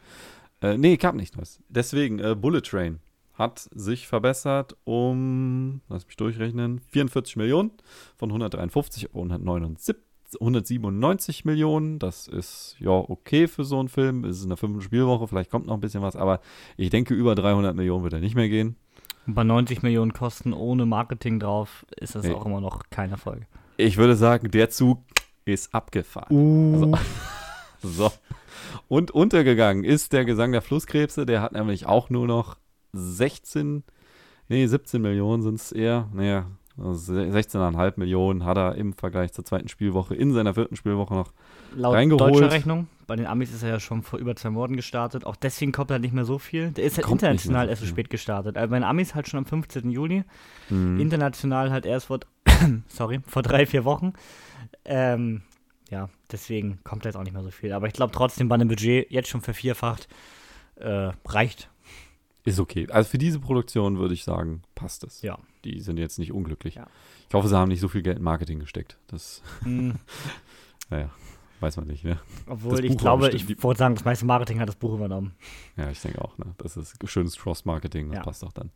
Äh, nee, gab nicht was. Deswegen, äh, Bullet Train hat sich verbessert um, lass mich durchrechnen, 44 Millionen von 153 auf 179, 197 Millionen. Das ist ja okay für so einen Film. Es ist in der fünften Spielwoche, vielleicht kommt noch ein bisschen was, aber ich denke, über 300 Millionen wird er nicht mehr gehen. Und bei 90 Millionen Kosten ohne Marketing drauf ist das Nee. auch immer noch kein Erfolg. Ich würde sagen, der Zug ist abgefahren. Uh. So. Und untergegangen ist der Gesang der Flusskrebse. Der hat nämlich auch nur noch 16, nee, 17 Millionen sind es eher. Naja, also 16,5 Millionen hat er im Vergleich zur zweiten Spielwoche in seiner vierten Spielwoche noch. Laut reingeholt. deutscher Rechnung, bei den Amis ist er ja schon vor über zwei Monaten gestartet. Auch deswegen kommt er nicht mehr so viel. Der ist halt Kommt international so erst so spät gestartet. Also bei den Amis halt schon am 15. Juli. Mhm. International halt erst vor, sorry, vor drei, vier Wochen. Ähm, ja, deswegen kommt da jetzt auch nicht mehr so viel. Aber ich glaube trotzdem bei einem Budget jetzt schon vervierfacht äh, reicht. Ist okay. Also für diese Produktion würde ich sagen, passt es. Ja. Die sind jetzt nicht unglücklich. Ja. Ich hoffe, sie haben nicht so viel Geld in Marketing gesteckt. Das, Hm, naja, weiß man nicht, ne? obwohl ich glaube, ich wollte sagen, das meiste Marketing hat das Buch übernommen. Ja, ich denke auch, ne? Das ist schönes Cross-Marketing, das Ja. passt doch dann.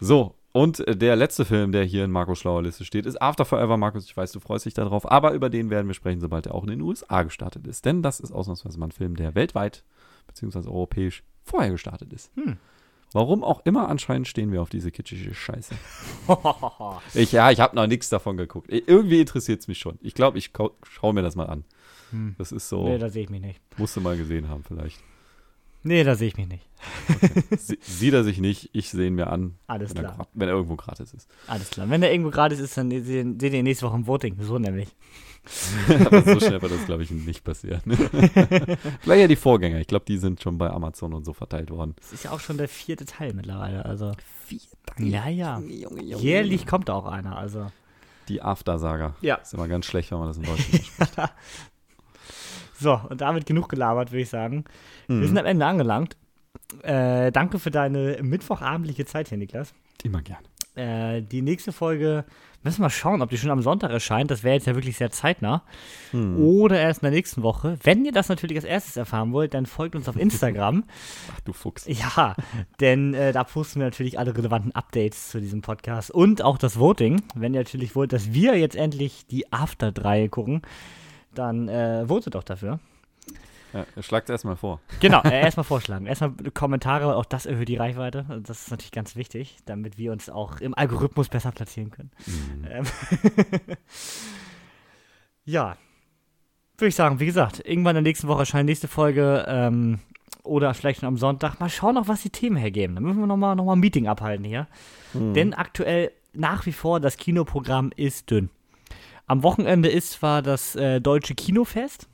So, und äh, der letzte Film, der hier in Markus Schlauer Liste steht, ist After Forever. Markus, ich weiß, du freust dich darauf, aber über den werden wir sprechen, sobald er auch in den USA gestartet ist. Denn das ist ausnahmsweise mal ein Film, der weltweit beziehungsweise europäisch vorher gestartet ist. Hm. Warum auch immer, anscheinend stehen wir auf diese kitschige Scheiße. Ich, ja, ich habe noch nichts davon geguckt. Irgendwie interessiert es mich schon. Ich glaube, ich schaue mir das mal an. Hm. Das ist so, Nee, da sehe ich mich nicht. musst du mal gesehen haben vielleicht. Nee, da sehe ich mich nicht. Sie, sieht er sich nicht, ich sehe ihn mir an, Alles wenn er, klar. gra- wenn er irgendwo gratis ist. Alles klar. Wenn der irgendwo gratis ist, dann seht ihr ihr nächste Woche im Voting. So nämlich. Aber so schnell wird das, glaube ich, nicht passieren. Vielleicht ja die Vorgänger. Ich glaube, die sind schon bei Amazon und so verteilt worden. Das ist ja auch schon der vierte Teil mittlerweile. Also Vier Ja, ja. jährlich kommt da auch einer. Also Die After-Saga. Ja. Ist immer ganz schlecht, wenn man das in Deutschland spricht. So und damit genug gelabert, würde ich sagen. Wir Mhm. sind am Ende angelangt. Äh, danke für deine mittwochabendliche Zeit hier, Niklas. Immer gern. Äh, die nächste Folge müssen wir mal schauen, ob die schon am Sonntag erscheint. Das wäre jetzt ja wirklich sehr zeitnah. Hm. Oder erst in der nächsten Woche. Wenn ihr das natürlich als erstes erfahren wollt, dann folgt uns auf Instagram. Ach, du Fuchs. Ja, denn äh, da posten wir natürlich alle relevanten Updates zu diesem Podcast und auch das Voting. Wenn ihr natürlich wollt, dass wir jetzt endlich die After-3 gucken, dann äh, votet doch dafür. Ja, schlagt erstmal vor. Genau, äh, erstmal vorschlagen. Erstmal Kommentare, weil auch das erhöht die Reichweite. Also Das ist natürlich ganz wichtig, damit wir uns auch im Algorithmus besser platzieren können. Mhm. Ähm ja, würde ich sagen, wie gesagt, irgendwann in der nächsten Woche erscheint nächste Folge ähm, oder vielleicht schon am Sonntag. Mal schauen noch, was die Themen hergeben. Dann müssen wir nochmal noch mal ein Meeting abhalten hier. Mhm. Denn aktuell nach wie vor das Kinoprogramm ist dünn. Am Wochenende ist zwar das äh, deutsche Kinofest.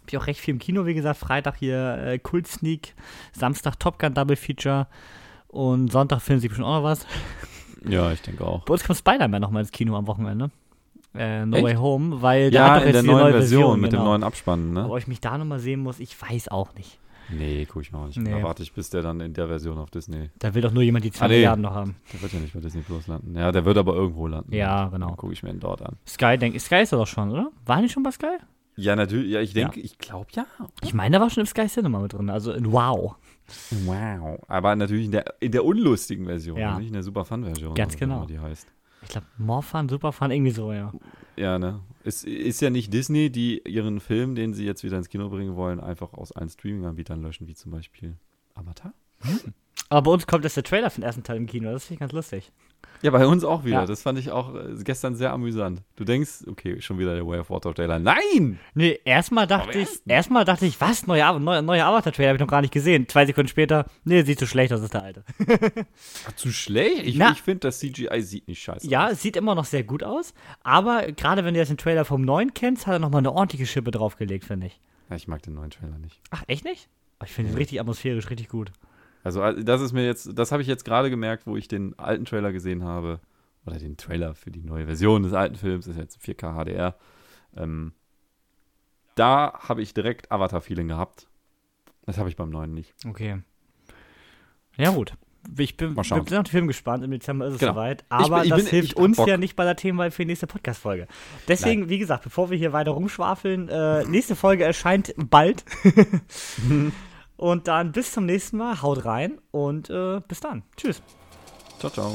Hab ich auch recht viel im Kino, wie gesagt. Freitag hier äh, Kult Sneak, Samstag Top Gun Double Feature und Sonntag filmen sie bestimmt auch noch was. Ja, ich denke auch. Bei uns kommt Spider-Man nochmal ins Kino am Wochenende. Äh, no Echt? Way Home, weil der Ja, hat doch in jetzt der die neuen neue Version, mit genau. dem neuen Abspann, ne? Ob ich mich da nochmal sehen muss, ich weiß auch nicht. Nee, guck ich auch nicht. Nee. Da warte ich, bis der dann in der Version auf Disney. Da will doch nur jemand die 2 Ah, nee. Milliarden noch haben. Der wird ja nicht bei Disney Plus landen. Ja, der wird aber irgendwo landen. Ja, genau. Dann gucke ich mir ihn dort an. Sky, denk, Sky ist er doch schon, oder? War nicht schon bei Sky? Ja, natürlich. Ja, ich denke, ich glaube ja. Ich meine, da war schon im Sky Cinema mit drin, also in Wow. Wow. Aber natürlich in der, in der unlustigen Version, Ja. nicht in der Super Fun-Version. Ganz wie genau. immer Die heißt. Ich glaube, Morfan, Superfan, irgendwie so, ja. Ja, ne? Es ist ja nicht Disney, die ihren Film, den sie jetzt wieder ins Kino bringen wollen, einfach aus allen Streaming-Anbietern löschen, wie zum Beispiel Avatar. Aber bei uns kommt jetzt der Trailer für den ersten Teil im Kino, das finde ich ganz lustig. Ja, bei uns auch wieder. Ja. Das fand ich auch äh, gestern sehr amüsant. Du denkst, okay, schon wieder der Way of Water Trailer. Nein! Nee, erstmal dachte ich, erstmal dachte ich, was? Neuer, neuer, neuer Avatar-Trailer habe ich noch gar nicht gesehen. Zwei Sekunden später, nee, sieht so schlecht aus, ist der alte. Ach, zu schlecht? Ich, ich finde, das CGI sieht nicht scheiße Ja, aus. es sieht immer noch sehr gut aus, aber gerade wenn du jetzt den Trailer vom neuen kennst, hat er nochmal eine ordentliche Schippe draufgelegt, finde ich. Ja, ich mag den neuen Trailer nicht. Ach, echt nicht? Oh, Ich finde ihn richtig atmosphärisch, richtig gut. Also, äh, das ist mir jetzt, das habe ich jetzt gerade gemerkt, wo ich den alten Trailer gesehen habe. Oder den Trailer für die neue Version des alten Films, ist jetzt 4K HDR. Ähm, da habe ich direkt Avatar-Feeling gehabt. Das habe ich beim neuen nicht. Okay. Ja, gut. Ich bin, Mal schauen. bin auf den Film gespannt. Im Dezember ist es Genau. soweit. Ich Aber bin- ich das bin- hilft ich uns Bock. ja nicht bei der Themenwahl für die nächste Podcast-Folge. Deswegen, wie gesagt, bevor wir hier weiter rumschwafeln, äh, nächste Folge erscheint bald. und dann bis zum nächsten Mal. Haut rein und äh, bis dann. Tschüss. Ciao, ciao.